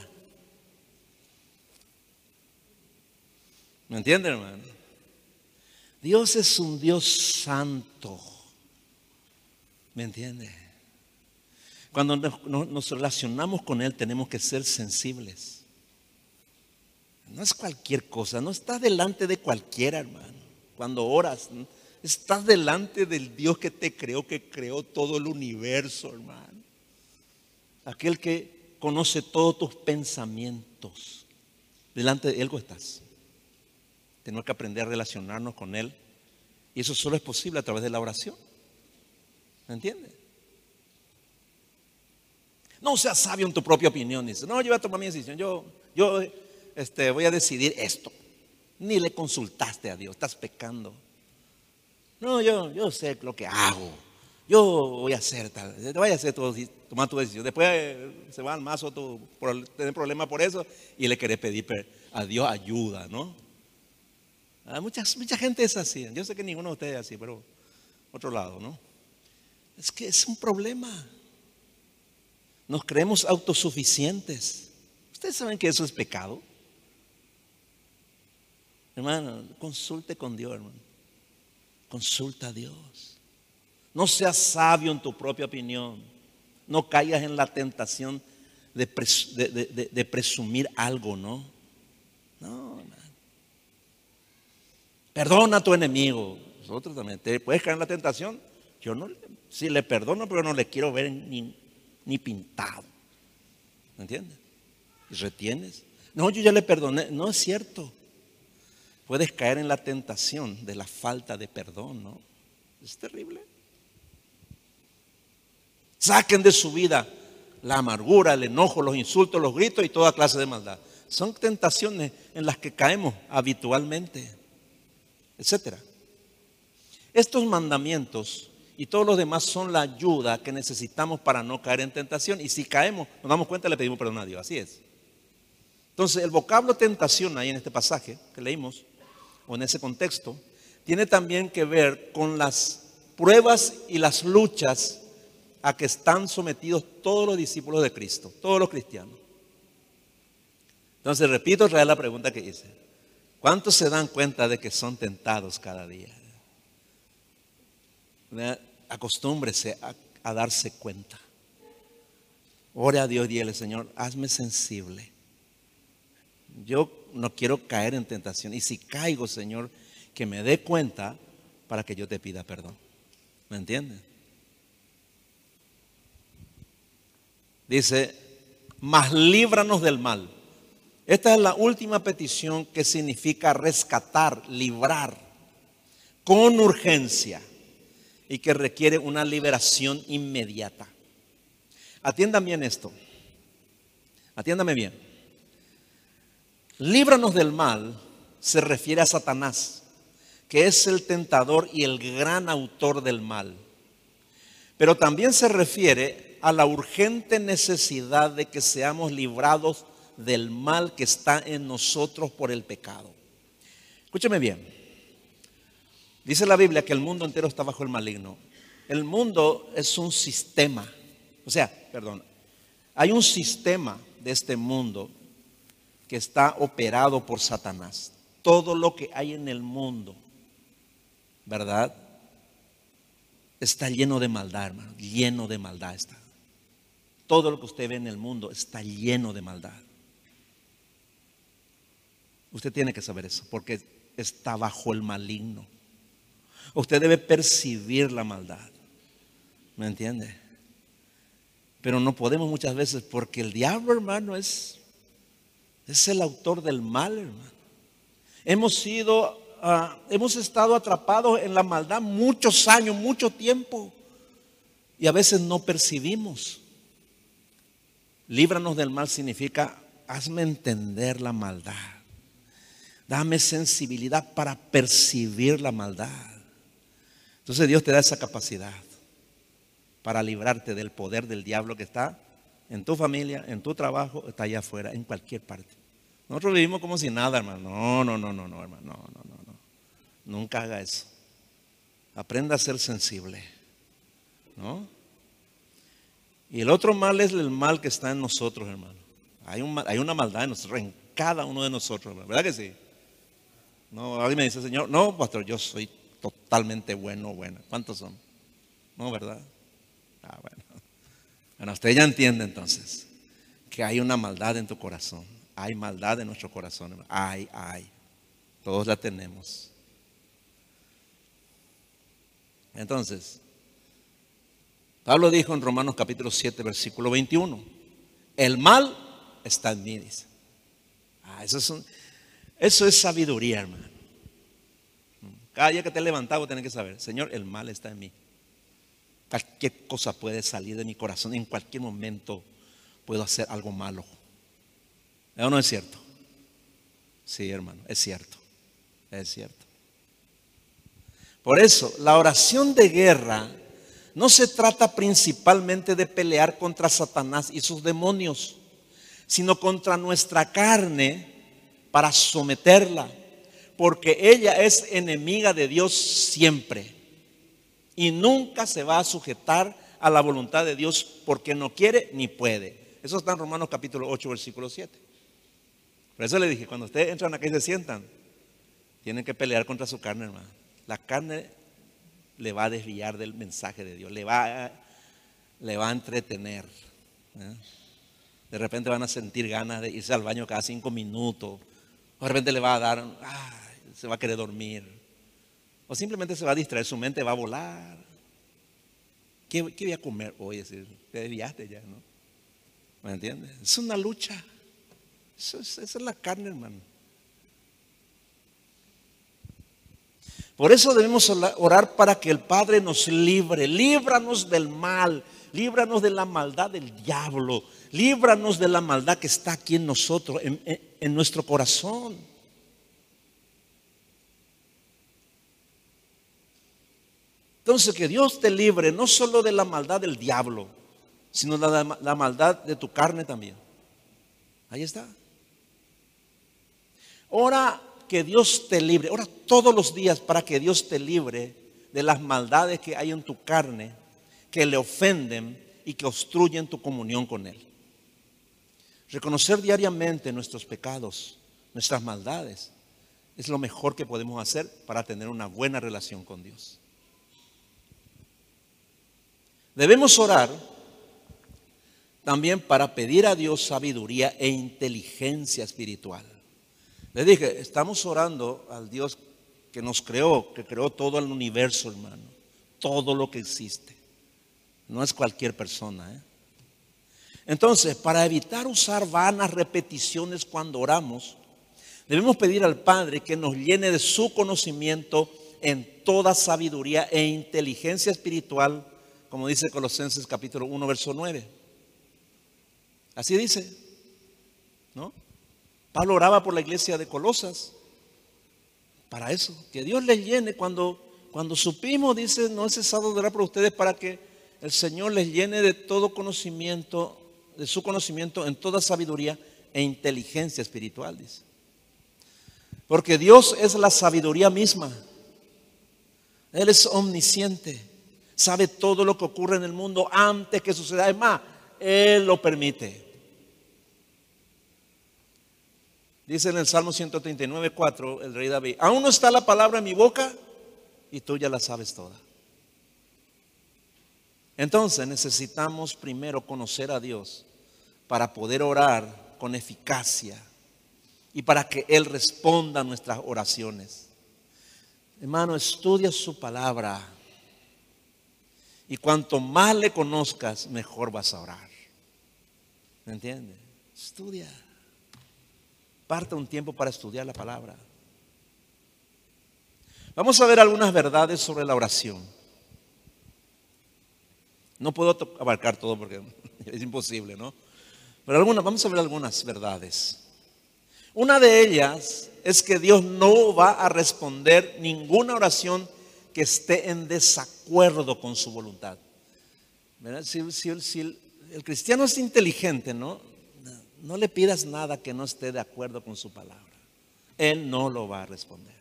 ¿Me entiendes, hermano? Dios es un Dios santo. ¿Me entiendes? Cuando nos, relacionamos con Él tenemos que ser sensibles. No es cualquier cosa, no estás delante de cualquiera, hermano. Cuando oras, estás delante del Dios que te creó, que creó todo el universo, hermano. Aquel que conoce todos tus pensamientos. Delante de Él estás. Tenemos que aprender a relacionarnos con Él. Y eso solo es posible a través de la oración. ¿Me entiendes? No seas sabio en tu propia opinión. Dice, no, yo voy a tomar mi decisión. Yo, yo este, voy a decidir esto. Ni le consultaste a Dios, estás pecando. No, yo, yo sé lo que hago. Yo voy a hacer tal. Voy a hacer todo, tomar tu decisión. Después eh, se va al mazo, tú, por, tener problemas por eso y le querés pedir a Dios ayuda, ¿no? mucha, mucha gente es así. Yo sé que ninguno de ustedes es así, pero otro lado, ¿no? Es que es un problema. Nos creemos autosuficientes. ¿Ustedes saben que eso es pecado? Hermano, consulte con Dios, hermano. Consulta a Dios. No seas sabio en tu propia opinión. No caigas en la tentación de, presumir algo, ¿no? No, hermano. Perdona a tu enemigo. Nosotros también. ¿Te puedes caer en la tentación? Yo no, si le perdono, pero no le quiero ver ni, ni pintado. ¿Me entiendes? Y retienes. No, yo ya le perdoné. No es cierto. Puedes caer en la tentación de la falta de perdón, ¿no? Es terrible. Saquen de su vida la amargura, el enojo, los insultos, los gritos y toda clase de maldad. Son tentaciones en las que caemos habitualmente, etcétera. Estos mandamientos y todos los demás son la ayuda que necesitamos para no caer en tentación. Y si caemos, nos damos cuenta, le pedimos perdón a Dios. Así es. Entonces, el vocablo tentación ahí en este pasaje que leímos, o en ese contexto, tiene también que ver con las pruebas y las luchas a que están sometidos todos los discípulos de Cristo, todos los cristianos. Entonces, repito, trae la pregunta que hice. ¿Cuántos se dan cuenta de que son tentados cada día? acostúmbrese a, darse cuenta. Ore a Dios y dile, Señor, hazme sensible. Yo no quiero caer en tentación. Y si caigo, Señor, que me dé cuenta para que yo te pida perdón. ¿Me entiendes? Dice, mas líbranos del mal. Esta es la última petición que significa rescatar, librar, con urgencia y que requiere una liberación inmediata. Atiendan bien esto. Atiéndame bien. Líbranos del mal se refiere a Satanás, que es el tentador y el gran autor del mal. Pero también se refiere a la urgente necesidad de que seamos librados del mal que está en nosotros por el pecado. Escúcheme bien. Dice la Biblia que el mundo entero está bajo el maligno. El mundo es un sistema. O sea, perdón, Hay un sistema de este mundo que está operado por Satanás. Todo lo que hay en el mundo, ¿verdad? Está lleno de maldad, hermano. Lleno de maldad está. Todo lo que usted ve en el mundo está lleno de maldad. Usted tiene que saber eso, porque está bajo el maligno. Usted debe percibir la maldad. ¿Me entiende? Pero no podemos muchas veces porque el diablo, hermano, es, es el autor del mal, hermano. Hemos sido, ah, hemos estado atrapados en la maldad muchos años, mucho tiempo. Y a veces no percibimos. Líbranos del mal significa, hazme entender la maldad. Dame sensibilidad para percibir la maldad. Entonces Dios te da esa capacidad para librarte del poder del diablo que está en tu familia, en tu trabajo, está allá afuera, en cualquier parte. Nosotros vivimos como si nada, hermano. No, no, no, no, no, hermano. No, no, no, no. Nunca haga eso. Aprenda a ser sensible. ¿No? Y el otro mal es el mal que está en nosotros, hermano. Hay, hay una maldad en nosotros, en cada uno de nosotros, ¿verdad que sí? No, alguien me dice, Señor, no, pastor, yo soy totalmente bueno, buena. ¿Cuántos son? No, ¿verdad? Ah, bueno. Bueno, usted ya entiende entonces que hay una maldad en tu corazón. Hay maldad en nuestro corazón. Hay, hay. Todos la tenemos. Entonces, Pablo dijo en Romanos capítulo 7, versículo 21, el mal está en mí, dice. Ah, eso, es eso es sabiduría, hermano. Cada día que te levantado tienes que saber, Señor, el mal está en mí. Cualquier cosa puede salir de mi corazón. En cualquier momento puedo hacer algo malo. ¿O no es cierto? Sí, hermano, es cierto. Es cierto. Por eso, la oración de guerra no se trata principalmente de pelear contra Satanás y sus demonios, sino contra nuestra carne para someterla, porque ella es enemiga de Dios siempre y nunca se va a sujetar a la voluntad de Dios porque no quiere ni puede. Eso está en Romanos capítulo 8, versículo 7. Por eso le dije, cuando ustedes entran aquí y se sientan, tienen que pelear contra su carne, hermano. La carne le va a desviar del mensaje de Dios, le va le va a entretener. ¿eh? De repente van a sentir ganas de irse al baño cada cinco minutos. O de repente le va a dar, se va a querer dormir. O simplemente se va a distraer, su mente va a volar. ¿Qué, voy a comer hoy? Es decir, te desviaste ya, ¿no? ¿Me entiendes? Es una lucha. Esa es la carne, hermano. Por eso debemos orar para que el Padre nos libre. Líbranos del mal. Líbranos de la maldad del diablo. Líbranos de la maldad que está aquí en nosotros, en nuestro corazón. Entonces que Dios te libre no solo de la maldad del diablo, sino de la, la maldad de tu carne también. Ahí está. Ora que Dios te libre, ora todos los días para que Dios te libre de las maldades que hay en tu carne, que le ofenden y que obstruyen tu comunión con Él. Reconocer diariamente nuestros pecados, nuestras maldades, es lo mejor que podemos hacer para tener una buena relación con Dios. Debemos orar también para pedir a Dios sabiduría e inteligencia espiritual. Les dije, estamos orando al Dios que nos creó, que creó todo el universo, hermano, todo lo que existe. No es cualquier persona. ¿eh? Entonces, para evitar usar vanas repeticiones cuando oramos, debemos pedir al Padre que nos llene de su conocimiento en toda sabiduría e inteligencia espiritual como dice Colosenses capítulo 1, verso 9. Así dice, ¿no? Pablo oraba por la iglesia de Colosas para eso, que Dios les llene cuando, cuando supimos, dice, no he cesado de orar por ustedes para que el Señor les llene de todo conocimiento, de su conocimiento en toda sabiduría e inteligencia espiritual, dice. Porque Dios es la sabiduría misma. Él es omnisciente sabe todo lo que ocurre en el mundo antes que suceda. Es más, Él lo permite. Dice en el Salmo 139, 4, el rey David, aún no está la palabra en mi boca y tú ya la sabes toda. Entonces necesitamos primero conocer a Dios para poder orar con eficacia y para que Él responda a nuestras oraciones. Hermano, estudia su palabra y cuanto más le conozcas, mejor vas a orar. ¿Me entiendes? Estudia. Parte un tiempo para estudiar la palabra. Vamos a ver algunas verdades sobre la oración. No puedo abarcar todo porque *laughs* es imposible, ¿no? Pero algunas, vamos a ver algunas verdades. Una de ellas es que Dios no va a responder ninguna oración que esté en desacuerdo con su voluntad. Si, el cristiano es inteligente, ¿no? No le pidas nada que no esté de acuerdo con su palabra. Él no lo va a responder.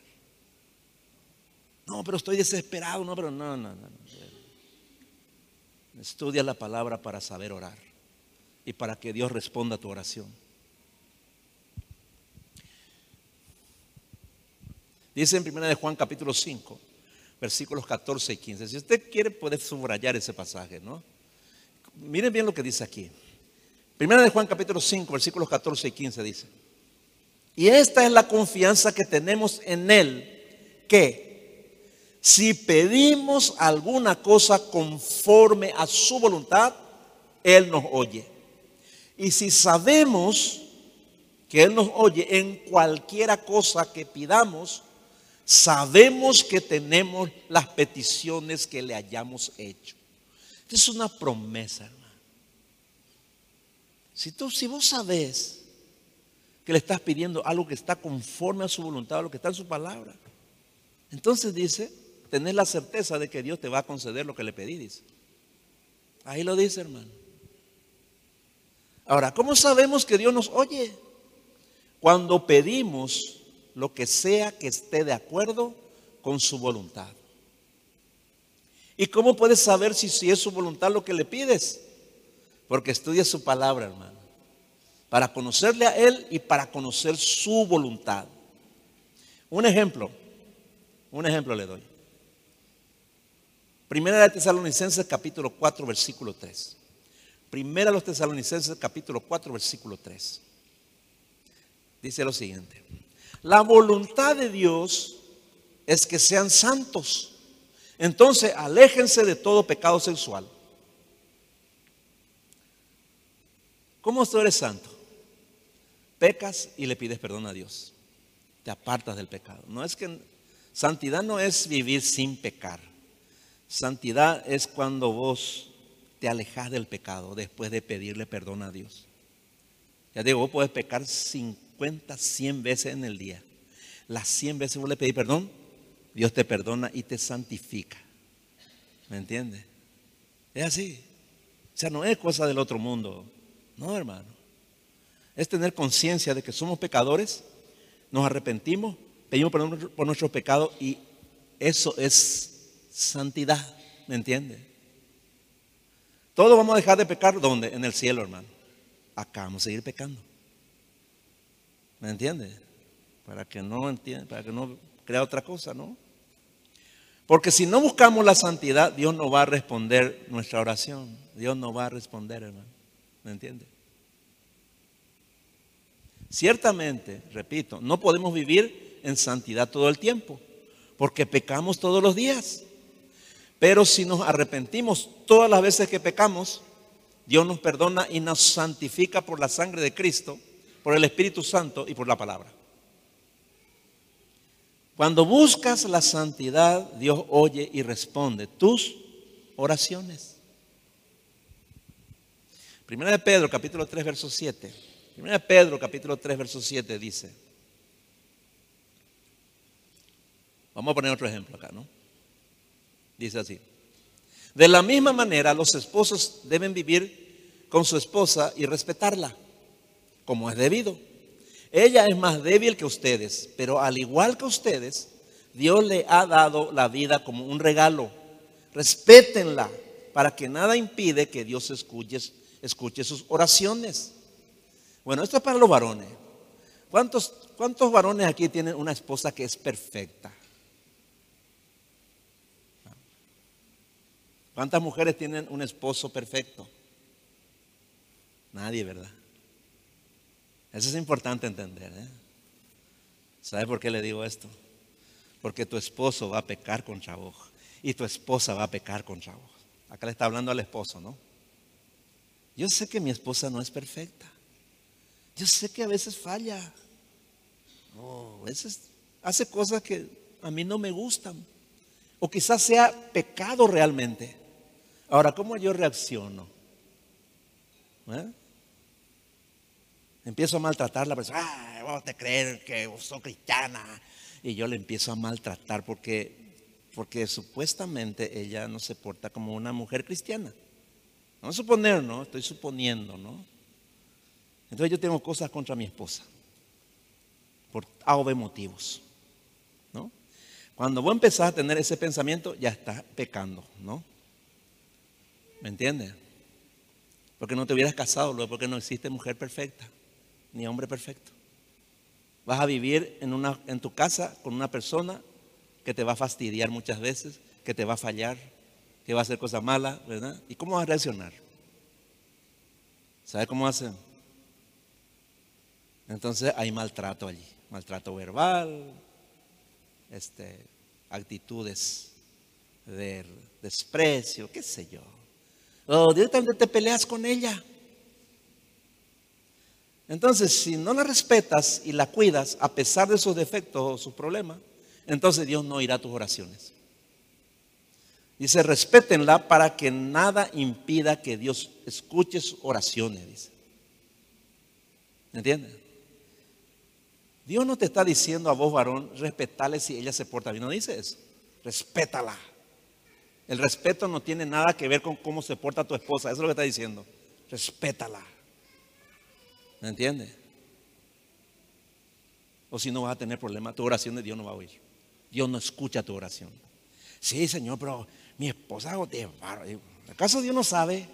No, pero estoy desesperado, no, pero no, no, no. Estudia la palabra para saber orar y para que Dios responda a tu oración. Dice en 1 de Juan capítulo 5, versículos 14 y 15. Si usted quiere puede subrayar ese pasaje, ¿no? Miren bien lo que dice aquí. Primera de Juan capítulo 5, versículos 14 y 15 dice. Y esta es la confianza que tenemos en Él, que si pedimos alguna cosa conforme a su voluntad, Él nos oye. Y si sabemos que Él nos oye en cualquiera cosa que pidamos, sabemos que tenemos las peticiones que le hayamos hecho. Es una promesa, hermano. Si, tú, si vos sabes que le estás pidiendo algo que está conforme a su voluntad, a lo que está en su palabra, entonces dice, tenés la certeza de que Dios te va a conceder lo que le pedí, dice. Ahí lo dice, hermano. Ahora, ¿cómo sabemos que Dios nos oye? Cuando pedimos lo que sea que esté de acuerdo con su voluntad. ¿Y cómo puedes saber si, si es su voluntad lo que le pides? Porque estudia su palabra, hermano. Para conocerle a Él y para conocer su voluntad. Un ejemplo, un ejemplo le doy. Primera de Tesalonicenses capítulo 4 versículo 3. Primera de los Tesalonicenses capítulo 4 versículo 3. Dice lo siguiente. La voluntad de Dios es que sean santos. Entonces, aléjense de todo pecado sexual. ¿Cómo tú eres santo? Pecas y le pides perdón a Dios. Te apartas del pecado. No es que santidad no es vivir sin pecar. Santidad es cuando vos te alejas del pecado después de pedirle perdón a Dios. Ya digo, vos puedes pecar 50, 100 veces en el día. Las 100 veces vos le pedís perdón, Dios te perdona y te santifica. ¿Me entiendes? Es así. O sea, no es cosa del otro mundo. No, hermano. Es tener conciencia de que somos pecadores, nos arrepentimos, pedimos perdón por nuestros pecados y eso es santidad. ¿Me entiendes? Todos vamos a dejar de pecar ¿dónde? En el cielo, hermano. Acá vamos a seguir pecando. ¿Me entiendes? Para que no entienda, para que no crea otra cosa, ¿no? Porque si no buscamos la santidad, Dios no va a responder nuestra oración. Dios no va a responder, hermano. ¿Me entiende? Ciertamente, repito, no podemos vivir en santidad todo el tiempo, porque pecamos todos los días. Pero si nos arrepentimos todas las veces que pecamos, Dios nos perdona y nos santifica por la sangre de Cristo, por el Espíritu Santo y por la palabra. Cuando buscas la santidad, Dios oye y responde tus oraciones. Primera de Pedro, capítulo 3, verso 7. Primera de Pedro, capítulo 3, verso 7 dice. Vamos a poner otro ejemplo acá, ¿no? Dice así. De la misma manera, los esposos deben vivir con su esposa y respetarla, como es debido. Ella es más débil que ustedes, pero al igual que ustedes, Dios le ha dado la vida como un regalo. Respétenla para que nada impide que Dios escuche, escuche sus oraciones. Bueno, esto es para los varones. ¿Cuántos, cuántos varones aquí tienen una esposa que es perfecta? ¿Cuántas mujeres tienen un esposo perfecto? Nadie, ¿verdad? Eso es importante entender. ¿eh? ¿Sabe por qué le digo esto? Porque tu esposo va a pecar contra vos y tu esposa va a pecar contra vos. Acá le está hablando al esposo, ¿no? Yo sé que mi esposa no es perfecta. Yo sé que a veces falla. Oh, a veces hace cosas que a mí no me gustan. O quizás sea pecado realmente. Ahora, ¿cómo yo reacciono? ¿Eh? Empiezo a maltratar a la persona. Ah, vos te creer que sos cristiana. Y yo le empiezo a maltratar porque, porque supuestamente ella no se porta como una mujer cristiana. A suponer, ¿no? Estoy suponiendo, ¿no? Entonces yo tengo cosas contra mi esposa. Por A o B motivos. ¿No? Cuando vos empezás a tener ese pensamiento, ya estás pecando, ¿no? ¿Me entiendes? Porque no te hubieras casado luego, porque no existe mujer perfecta, ni hombre perfecto. Vas a vivir en, una, en tu casa con una persona que te va a fastidiar muchas veces, que te va a fallar, que va a hacer cosas malas, ¿verdad? ¿Y cómo vas a reaccionar? ¿Sabe cómo hacen? Entonces hay maltrato allí, maltrato verbal, este, actitudes de desprecio, qué sé yo. O directamente te peleas con ella. Entonces, si no la respetas y la cuidas a pesar de sus defectos o sus problemas, entonces Dios no irá a tus oraciones. Dice, respétenla para que nada impida que Dios escuche sus oraciones, dice. ¿Me? Dios no te está diciendo a vos, varón, respetarle si ella se porta bien. No dice eso. Respétala. El respeto no tiene nada que ver con cómo se porta tu esposa. Eso es lo que está diciendo. Respétala. ¿Me entiendes? O si no vas a tener problemas, tu oración de Dios no va a oír. Dios no escucha tu oración. Sí, Señor, pero mi esposa te ¿Acaso Dios no sabe?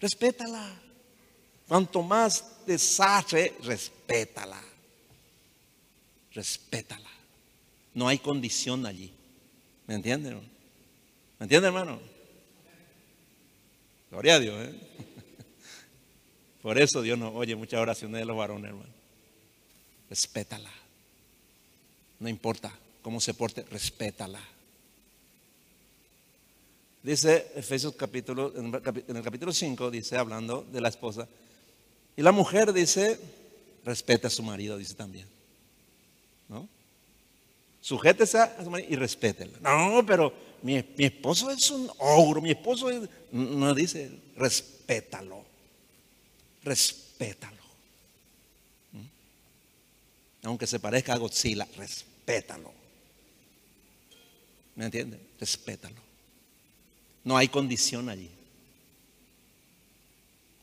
Respétala. Cuanto más desastre, respétala. Respétala. No hay condición allí. ¿Me entienden? ¿Me entienden, hermano? Gloria a Dios. ¿eh? *laughs* Por eso Dios no oye muchas oraciones de los varones, hermano. Respétala. No importa cómo se porte, respétala. Dice Efesios capítulo, en el capítulo 5, dice, hablando de la esposa. Y la mujer dice, respeta a su marido, dice también. ¿No? Sujétese a su marido y respétela. No, pero mi, esposo es un ogro, mi esposo es... No dice, respétalo. Respétalo. ¿Mm? Aunque se parezca a Godzilla, respétalo. ¿Me entiende? Respétalo. No hay condición allí.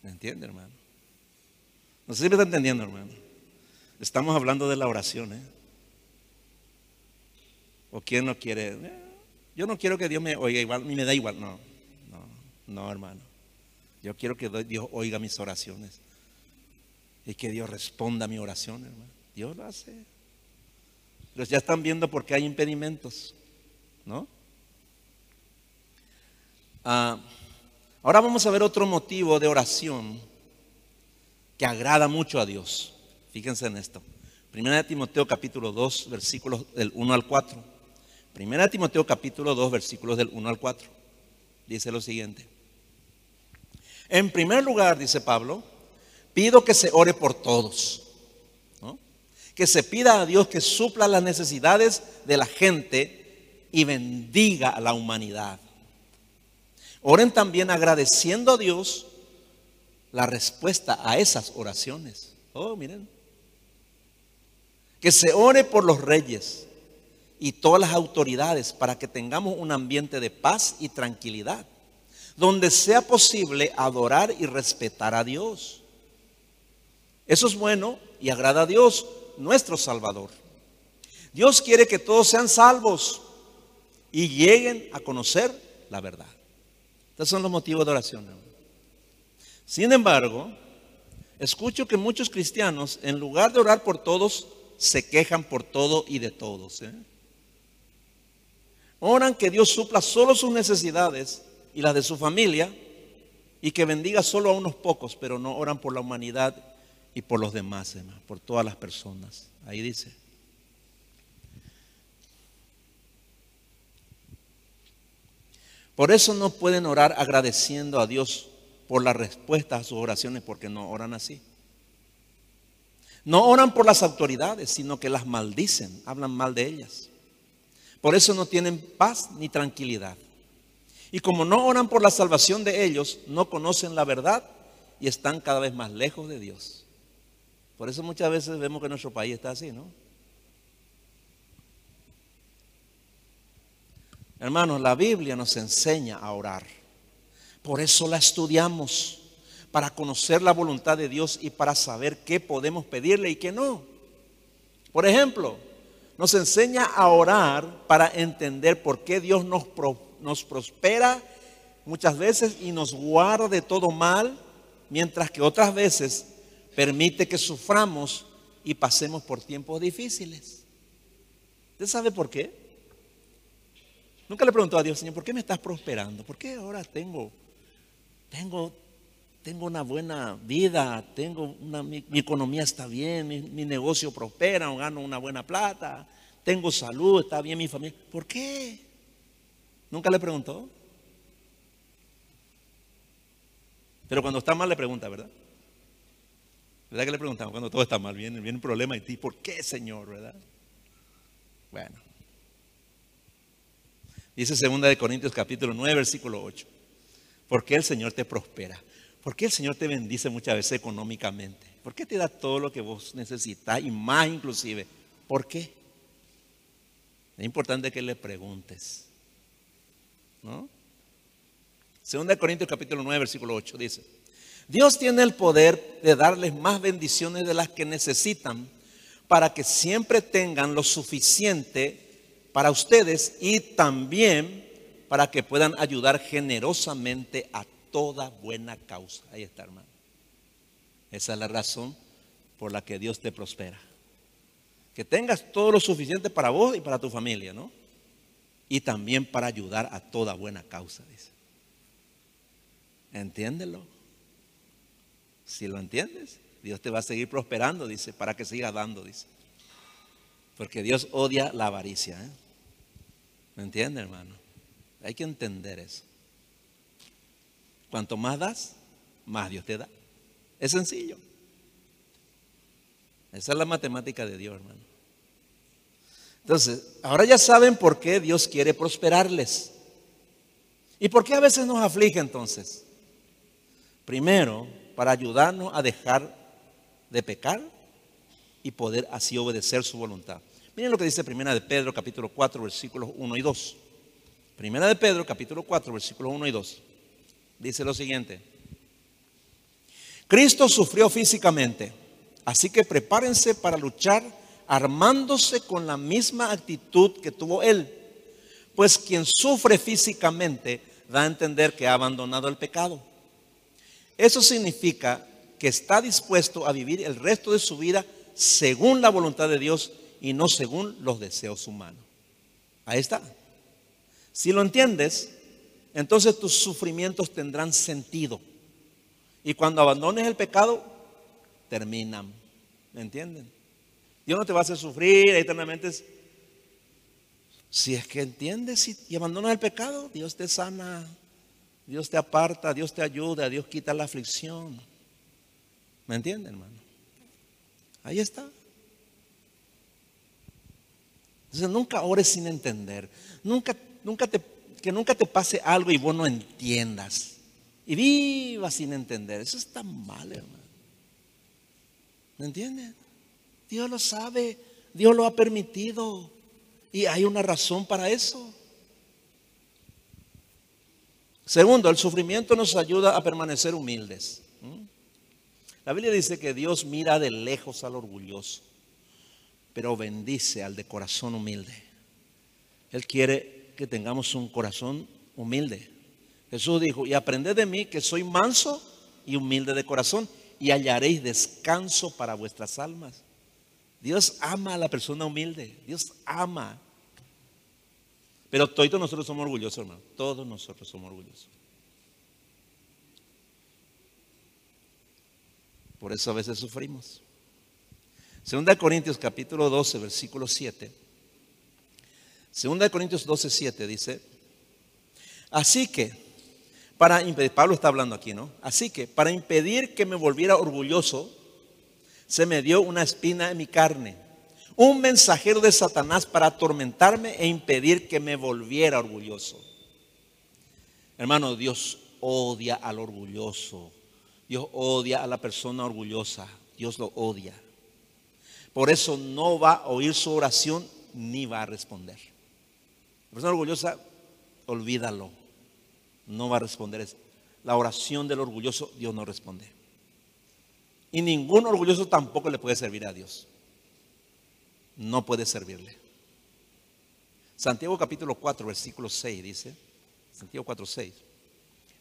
¿Me entiende, hermano? No sé si me está entendiendo, hermano. Estamos hablando de la oración, ¿eh? ¿O quién no quiere? Eh, yo no quiero que Dios me oiga igual, ni me da igual. No, no, no, hermano. Yo quiero que Dios oiga mis oraciones. Y que Dios responda a mi oración, hermano. Dios lo hace. Pero ya están viendo por qué hay impedimentos, ¿no? Ah, ahora vamos a ver otro motivo de oración que agrada mucho a Dios. Fíjense en esto. Primera de Timoteo capítulo 2, versículos del 1 al 4. Primera de Timoteo capítulo 2, versículos del 1 al 4. Dice lo siguiente. En primer lugar, dice Pablo, pido que se ore por todos. Que se pida a Dios que supla las necesidades de la gente y bendiga a la humanidad. Oren también agradeciendo a Dios la respuesta a esas oraciones. Oh, miren. Que se ore por los reyes y todas las autoridades para que tengamos un ambiente de paz y tranquilidad, donde sea posible adorar y respetar a Dios. Eso es bueno y agrada a Dios, nuestro Salvador. Dios quiere que todos sean salvos y lleguen a conocer la verdad. Estos son los motivos de oración. Sin embargo, escucho que muchos cristianos, en lugar de orar por todos, se quejan por todo y de todos. ¿eh? Oran que Dios supla solo sus necesidades y las de su familia y que bendiga solo a unos pocos, pero no oran por la humanidad y por los demás, por todas las personas. Ahí dice. Por eso no pueden orar agradeciendo a Dios por la respuesta a sus oraciones, porque no oran así. No oran por las autoridades, sino que las maldicen, hablan mal de ellas. Por eso no tienen paz ni tranquilidad. Y como no oran por la salvación de ellos, no conocen la verdad y están cada vez más lejos de Dios. Por eso muchas veces vemos que nuestro país está así, ¿no? Hermanos, la Biblia nos enseña a orar. Por eso la estudiamos, para conocer la voluntad de Dios y para saber qué podemos pedirle y qué no. Por ejemplo, nos enseña a orar para entender por qué Dios nos, nos prospera muchas veces y nos guarda de todo mal, mientras que otras veces permite que suframos y pasemos por tiempos difíciles. ¿Usted sabe por qué? Nunca le preguntó a Dios, Señor, ¿por qué me estás prosperando? ¿Por qué ahora tengo, tengo, tengo una buena vida? Tengo una, mi, economía está bien, mi, negocio prospera, gano una buena plata, tengo salud, está bien mi familia. ¿Por qué? Nunca le preguntó. Pero cuando está mal le pregunta, ¿verdad? ¿Verdad que le preguntamos? Cuando todo está mal, viene, un problema y ti, ¿por qué, Señor? ¿Verdad? Bueno. Dice segunda de Corintios capítulo 9, versículo 8. ¿Por qué el Señor te prospera? ¿Por qué el Señor te bendice muchas veces económicamente? ¿Por qué te da todo lo que vos necesitas y más inclusive? ¿Por qué? Es importante que le preguntes. ¿No? Segunda de Corintios capítulo 9, versículo 8 dice, Dios tiene el poder de darles más bendiciones de las que necesitan para que siempre tengan lo suficiente para ustedes y también para que puedan ayudar generosamente a toda buena causa. Ahí está, hermano. Esa es la razón por la que Dios te prospera. Que tengas todo lo suficiente para vos y para tu familia, ¿no? Y también para ayudar a toda buena causa, dice. Entiéndelo. Si lo entiendes, Dios te va a seguir prosperando, dice, para que sigas dando, dice. Porque Dios odia la avaricia. ¿eh? ¿Me entiende, hermano? Hay que entender eso. Cuanto más das, más Dios te da. Es sencillo. Esa es la matemática de Dios, hermano. Entonces, ahora ya saben por qué Dios quiere prosperarles. ¿Y por qué a veces nos aflige entonces? Primero, para ayudarnos a dejar de pecar y poder así obedecer su voluntad. Miren lo que dice Primera de Pedro capítulo 4 versículos 1 y 2. Primera de Pedro capítulo 4 versículos 1 y 2. Dice lo siguiente. Cristo sufrió físicamente, así que prepárense para luchar armándose con la misma actitud que tuvo Él. Pues quien sufre físicamente da a entender que ha abandonado el pecado. Eso significa que está dispuesto a vivir el resto de su vida según la voluntad de Dios y no según los deseos humanos. Ahí está. Si lo entiendes, entonces tus sufrimientos tendrán sentido. Y cuando abandones el pecado, terminan. ¿Me entienden? Dios no te va a hacer sufrir eternamente. Si es que entiendes y, abandonas el pecado, Dios te sana, Dios te aparta, Dios te ayuda, Dios quita la aflicción. ¿Me entienden, hermano? Ahí está. Entonces nunca ores sin entender. Nunca, nunca te, que nunca te pase algo y vos no entiendas. Y viva sin entender. Eso está mal, hermano. ¿Me entienden? Dios lo sabe. Dios lo ha permitido. Y hay una razón para eso. Segundo, el sufrimiento nos ayuda a permanecer humildes. La Biblia dice que Dios mira de lejos al orgulloso pero bendice al de corazón humilde. Él quiere que tengamos un corazón humilde. Jesús dijo, y aprended de mí que soy manso y humilde de corazón y hallaréis descanso para vuestras almas. Dios ama a la persona humilde. Dios ama. Pero todos nosotros somos orgullosos, hermano. Todos nosotros somos orgullosos. Por eso a veces sufrimos. Segunda de Corintios capítulo 12, versículo 7. Segunda de Corintios 12, 7 dice, así que, para impedir, Pablo está hablando aquí, ¿no? Así que, para impedir que me volviera orgulloso, se me dio una espina en mi carne, un mensajero de Satanás para atormentarme e impedir que me volviera orgulloso. Hermano, Dios odia al orgulloso. Dios odia a la persona orgullosa. Dios lo odia. Por eso no va a oír su oración ni va a responder. La persona orgullosa, olvídalo. No va a responder. La oración del orgulloso, Dios no responde. Y ningún orgulloso tampoco le puede servir a Dios. No puede servirle. Santiago capítulo 4, versículo 6 dice, Santiago 4, 6.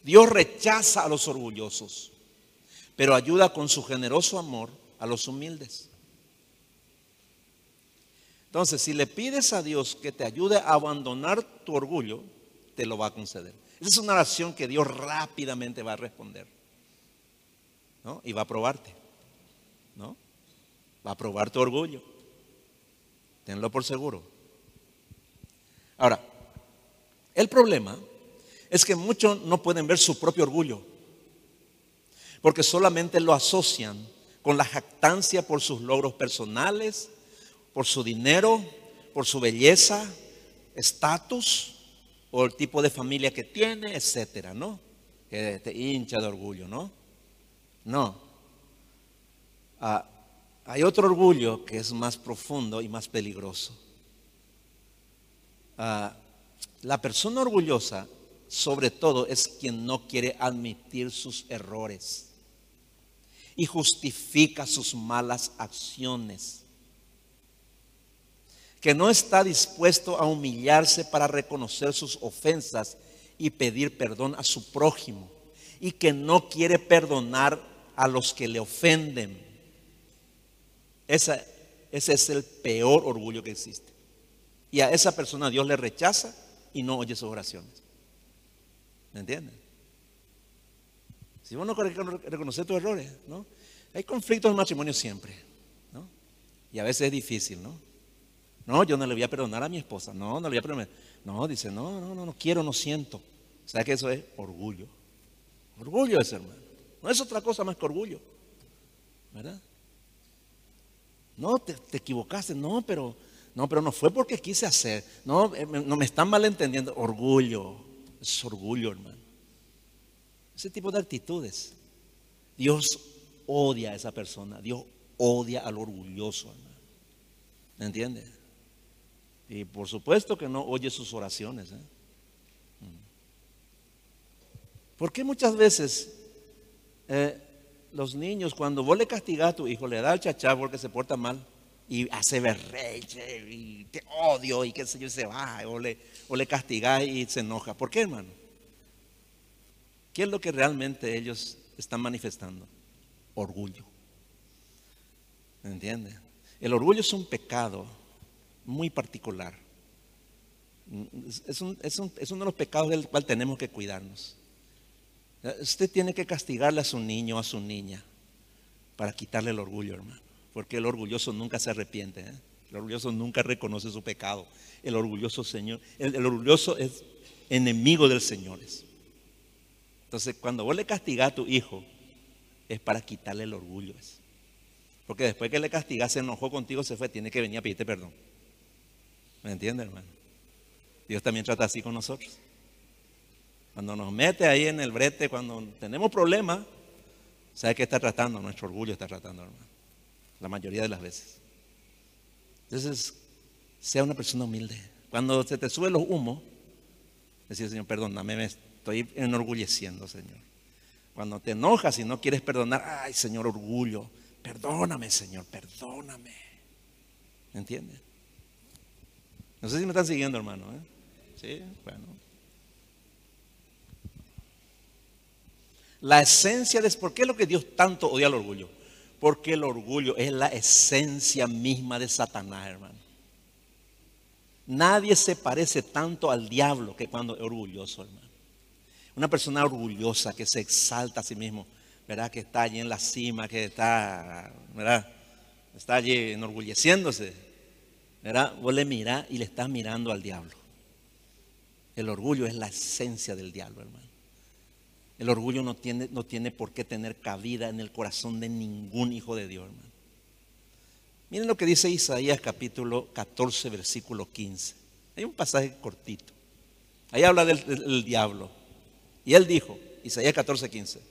Dios rechaza a los orgullosos, pero ayuda con su generoso amor a los humildes. Entonces, si le pides a Dios que te ayude a abandonar tu orgullo, te lo va a conceder. Esa es una oración que Dios rápidamente va a responder. ¿no? Y va a probarte. ¿no? Va a probar tu orgullo. Tenlo por seguro. Ahora, el problema es que muchos no pueden ver su propio orgullo. Porque solamente lo asocian con la jactancia por sus logros personales por su dinero, por su belleza, estatus, o el tipo de familia que tiene, etcétera, ¿no? Que te hincha de orgullo, ¿no? No. Ah, hay otro orgullo que es más profundo y más peligroso. Ah, la persona orgullosa, sobre todo, es quien no quiere admitir sus errores y justifica sus malas acciones que no está dispuesto a humillarse para reconocer sus ofensas y pedir perdón a su prójimo, y que no quiere perdonar a los que le ofenden. ese es el peor orgullo que existe. Y a esa persona Dios le rechaza y no oye sus oraciones. ¿Me entienden? Si vos no reconocer tus errores, ¿no? Hay conflictos en matrimonio siempre, ¿no? Y a veces es difícil, ¿no? No, yo no le voy a perdonar a mi esposa. No, no le voy a perdonar. No, dice, no, no, no, no quiero, no siento. ¿Sabe que eso es orgullo? Orgullo es, hermano. No es otra cosa más que orgullo. ¿Verdad? No, te, equivocaste. No, pero no, pero no fue porque quise hacer. No, eh, no me están malentendiendo. Orgullo. Es orgullo, hermano. Ese tipo de actitudes. Dios odia a esa persona. Dios odia al orgulloso, hermano. ¿Me entiendes? Y por supuesto que no oye sus oraciones. ¿eh? Mm. ¿Por qué muchas veces eh, los niños, cuando vos le castigás a tu hijo, le da el chachá porque se porta mal y hace berreche y te odio y qué sé yo, se va, o le, o le castigás y se enoja? ¿Por qué, hermano? ¿Qué es lo que realmente ellos están manifestando? Orgullo. ¿Me entiendes? El orgullo es un pecado muy particular. Es, uno de los pecados del cual tenemos que cuidarnos. Usted tiene que castigarle a su niño o a su niña para quitarle el orgullo, hermano. Porque el orgulloso nunca se arrepiente. ¿eh? El orgulloso nunca reconoce su pecado. El orgulloso Señor, el, orgulloso es enemigo del Señor. Entonces, cuando vos le castigás a tu hijo, es para quitarle el orgullo. Porque después que le castigas, se enojó contigo, se fue, tiene que venir a pedirte perdón. ¿Me entiende, hermano? Dios también trata así con nosotros. Cuando nos mete ahí en el brete, cuando tenemos problemas, ¿sabe qué está tratando? Nuestro orgullo está tratando, hermano. La mayoría de las veces. Entonces, sea una persona humilde. Cuando se te suben los humos, decir, Señor, perdóname, me estoy enorgulleciendo, Señor. Cuando te enojas y no quieres perdonar, ay, Señor, orgullo, perdóname, Señor, perdóname. ¿Me entiendes? No sé si me están siguiendo, hermano. ¿eh? Sí, bueno. La esencia de... ¿Por qué es lo que Dios tanto odia al orgullo? Porque el orgullo es la esencia misma de Satanás, hermano. Nadie se parece tanto al diablo que cuando es orgulloso, hermano. Una persona orgullosa que se exalta a sí mismo, ¿verdad? Que está allí en la cima, que está, ¿verdad? Está allí enorgulleciéndose, ¿verdad? Vos le mirás y le estás mirando al diablo. El orgullo es la esencia del diablo, hermano. El orgullo no tiene, no tiene por qué tener cabida en el corazón de ningún hijo de Dios, hermano. Miren lo que dice Isaías capítulo 14, versículo 15. Hay un pasaje cortito. Ahí habla del, del diablo. Y él dijo, Isaías 14, 15,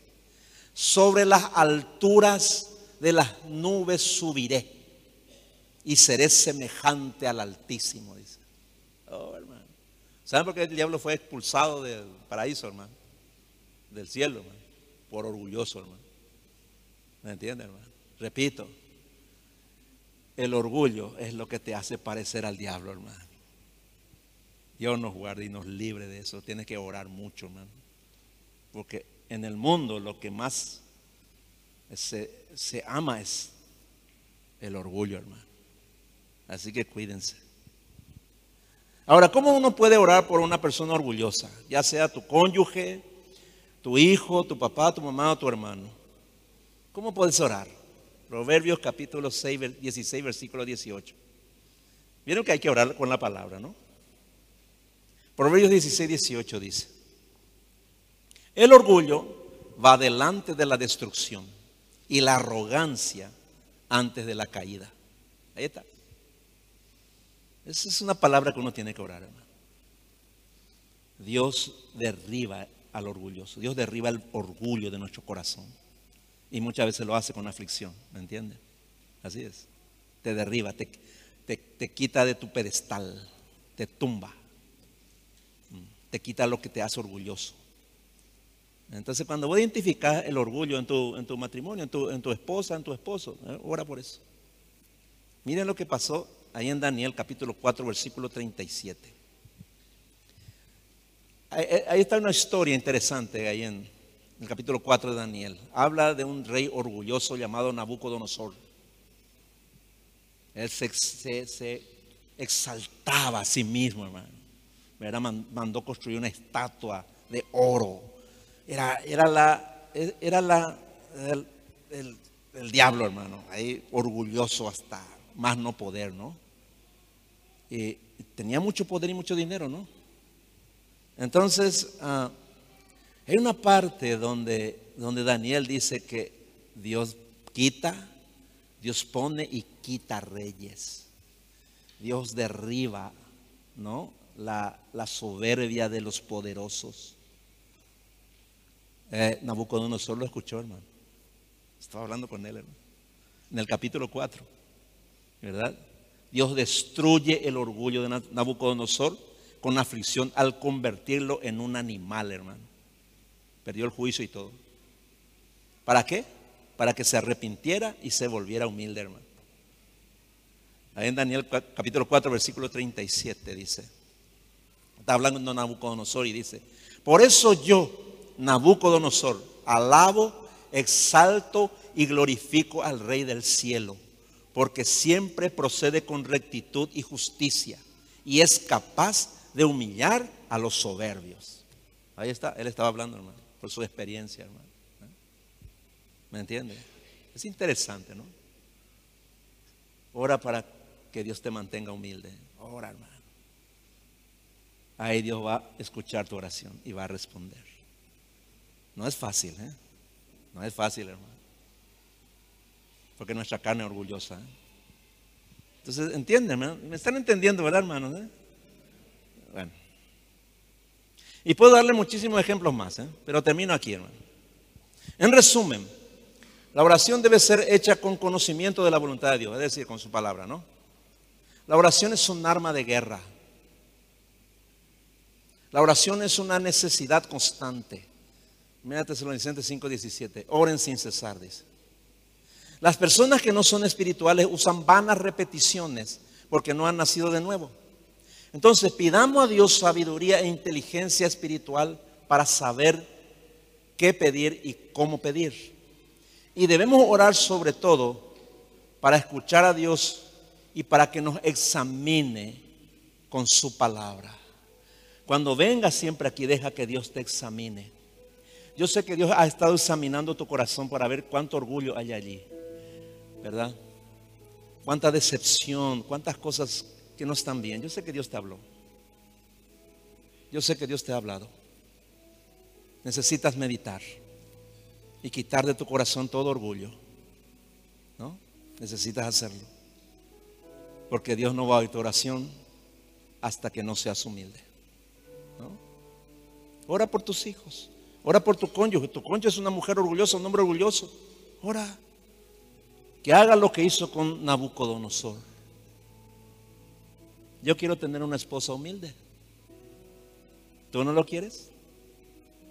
sobre las alturas de las nubes subiré y seré semejante al Altísimo, dice. Oh, hermano. ¿Saben por qué el diablo fue expulsado del paraíso, hermano? Del cielo, hermano. Por orgulloso, hermano. ¿Me entiende, hermano? Repito, el orgullo es lo que te hace parecer al diablo, hermano. Dios nos guarde y nos libre de eso. Tienes que orar mucho, hermano. Porque en el mundo lo que más se, se ama es el orgullo, hermano. Así que cuídense. Ahora, ¿cómo uno puede orar por una persona orgullosa? Ya sea tu cónyuge, tu hijo, tu papá, tu mamá o tu hermano. ¿Cómo puedes orar? Proverbios capítulo 6, 16, versículo 18. Vieron que hay que orar con la palabra, ¿no? Proverbios 16, 18 dice, el orgullo va delante de la destrucción y la arrogancia antes de la caída. Ahí está. Esa es una palabra que uno tiene que orar, hermano. Dios derriba al orgulloso. Dios derriba el orgullo de nuestro corazón. Y muchas veces lo hace con aflicción, ¿me entiendes? Así es. Te derriba, te, te, quita de tu pedestal, te tumba, mm, te quita lo que te hace orgulloso. Entonces, cuando vos identificas el orgullo en tu, en tu matrimonio, en tu, en tu, esposa, en tu esposo, eh, ora por eso. Miren lo que pasó ahí en Daniel capítulo 4, versículo 37. Ahí está una historia interesante ahí en el capítulo 4 de Daniel. Habla de un rey orgulloso llamado Nabucodonosor. Él se, exaltaba a sí mismo, hermano. Mandó construir una estatua de oro. Era, era la, era la, el, el diablo, hermano. Ahí orgulloso hasta más no poder, ¿no? Y tenía mucho poder y mucho dinero, ¿no? Entonces, ah, hay una parte donde, donde Daniel dice que Dios quita, Dios pone y quita reyes. Dios derriba, ¿no? La, soberbia de los poderosos. Eh, Nabucodonosor lo escuchó, hermano. Estaba hablando con él, hermano. En el capítulo 4, ¿verdad? Dios destruye el orgullo de Nabucodonosor con aflicción al convertirlo en un animal, hermano. Perdió el juicio y todo. ¿Para qué? Para que se arrepintiera y se volviera humilde, hermano. Ahí en Daniel capítulo 4, versículo 37 dice, está hablando Nabucodonosor y dice, por eso yo, Nabucodonosor, alabo, exalto y glorifico al Rey del cielo, porque siempre procede con rectitud y justicia y es capaz de humillar a los soberbios. Ahí está, él estaba hablando, hermano, por su experiencia, hermano. ¿Me entiende? Es interesante, ¿no? Ora para que Dios te mantenga humilde. Ora, hermano. Ahí Dios va a escuchar tu oración y va a responder. No es fácil, ¿eh? No es fácil, hermano. Porque nuestra carne es orgullosa. ¿eh? Entonces, entienden, ¿Me están entendiendo, verdad, hermanos? Eh? Bueno. Y puedo darle muchísimos ejemplos más, ¿eh? pero termino aquí, hermano. En resumen, la oración debe ser hecha con conocimiento de la voluntad de Dios, es decir, con su palabra, ¿no? La oración es un arma de guerra. La oración es una necesidad constante. Mira Tesalonicenses 5:17. Oren sin cesar, dice. Las personas que no son espirituales usan vanas repeticiones porque no han nacido de nuevo. Entonces pidamos a Dios sabiduría e inteligencia espiritual para saber qué pedir y cómo pedir. Y debemos orar sobre todo para escuchar a Dios y para que nos examine con su palabra. Cuando venga siempre aquí, deja que Dios te examine. Yo sé que Dios ha estado examinando tu corazón para ver cuánto orgullo hay allí, ¿verdad? Cuánta decepción, cuántas cosas que no están bien. Yo sé que Dios te habló. Yo sé que Dios te ha hablado. Necesitas meditar y quitar de tu corazón todo orgullo. ¿No? Necesitas hacerlo. Porque Dios no va a oír tu oración hasta que no seas humilde. ¿No? Ora por tus hijos. Ora por tu cónyuge. Tu cónyuge es una mujer orgullosa, un hombre orgulloso. Ora. Que haga lo que hizo con Nabucodonosor. Yo quiero tener una esposa humilde. ¿Tú no lo quieres?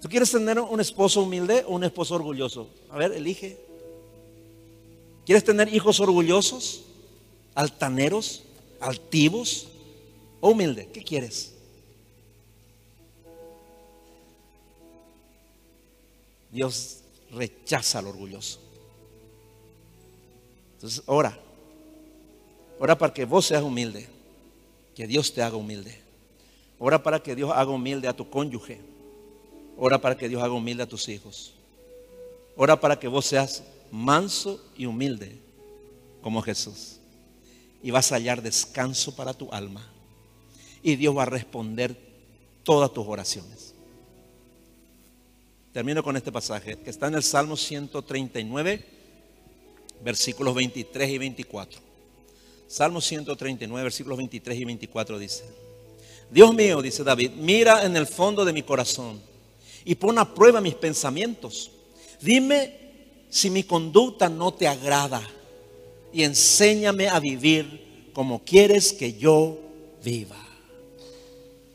¿Tú quieres tener un esposo humilde o un esposo orgulloso? A ver, elige. ¿Quieres tener hijos orgullosos, altaneros, altivos o humilde? ¿Qué quieres? Dios rechaza al orgulloso. Entonces, ora. Ora para que vos seas humilde. Que Dios te haga humilde. Ora para que Dios haga humilde a tu cónyuge. Ora para que Dios haga humilde a tus hijos. Ora para que vos seas manso y humilde como Jesús. Y vas a hallar descanso para tu alma. Y Dios va a responder todas tus oraciones. Termino con este pasaje que está en el Salmo 139, versículos 23 y 24. Salmo 139, versículos 23 y 24 dice. Dios mío, dice David, mira en el fondo de mi corazón y pon a prueba mis pensamientos. Dime si mi conducta no te agrada y enséñame a vivir como quieres que yo viva.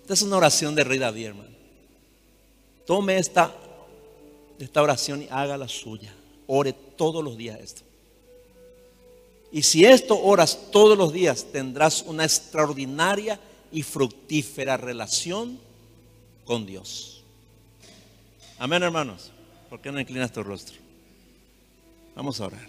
Esta es una oración de Rey David, hermano. Tome esta, esta oración y haga la suya. Ore todos los días esto. Y si esto oras todos los días, tendrás una extraordinaria y fructífera relación con Dios. Amén, hermanos. ¿Por qué no inclinas tu rostro? Vamos a orar.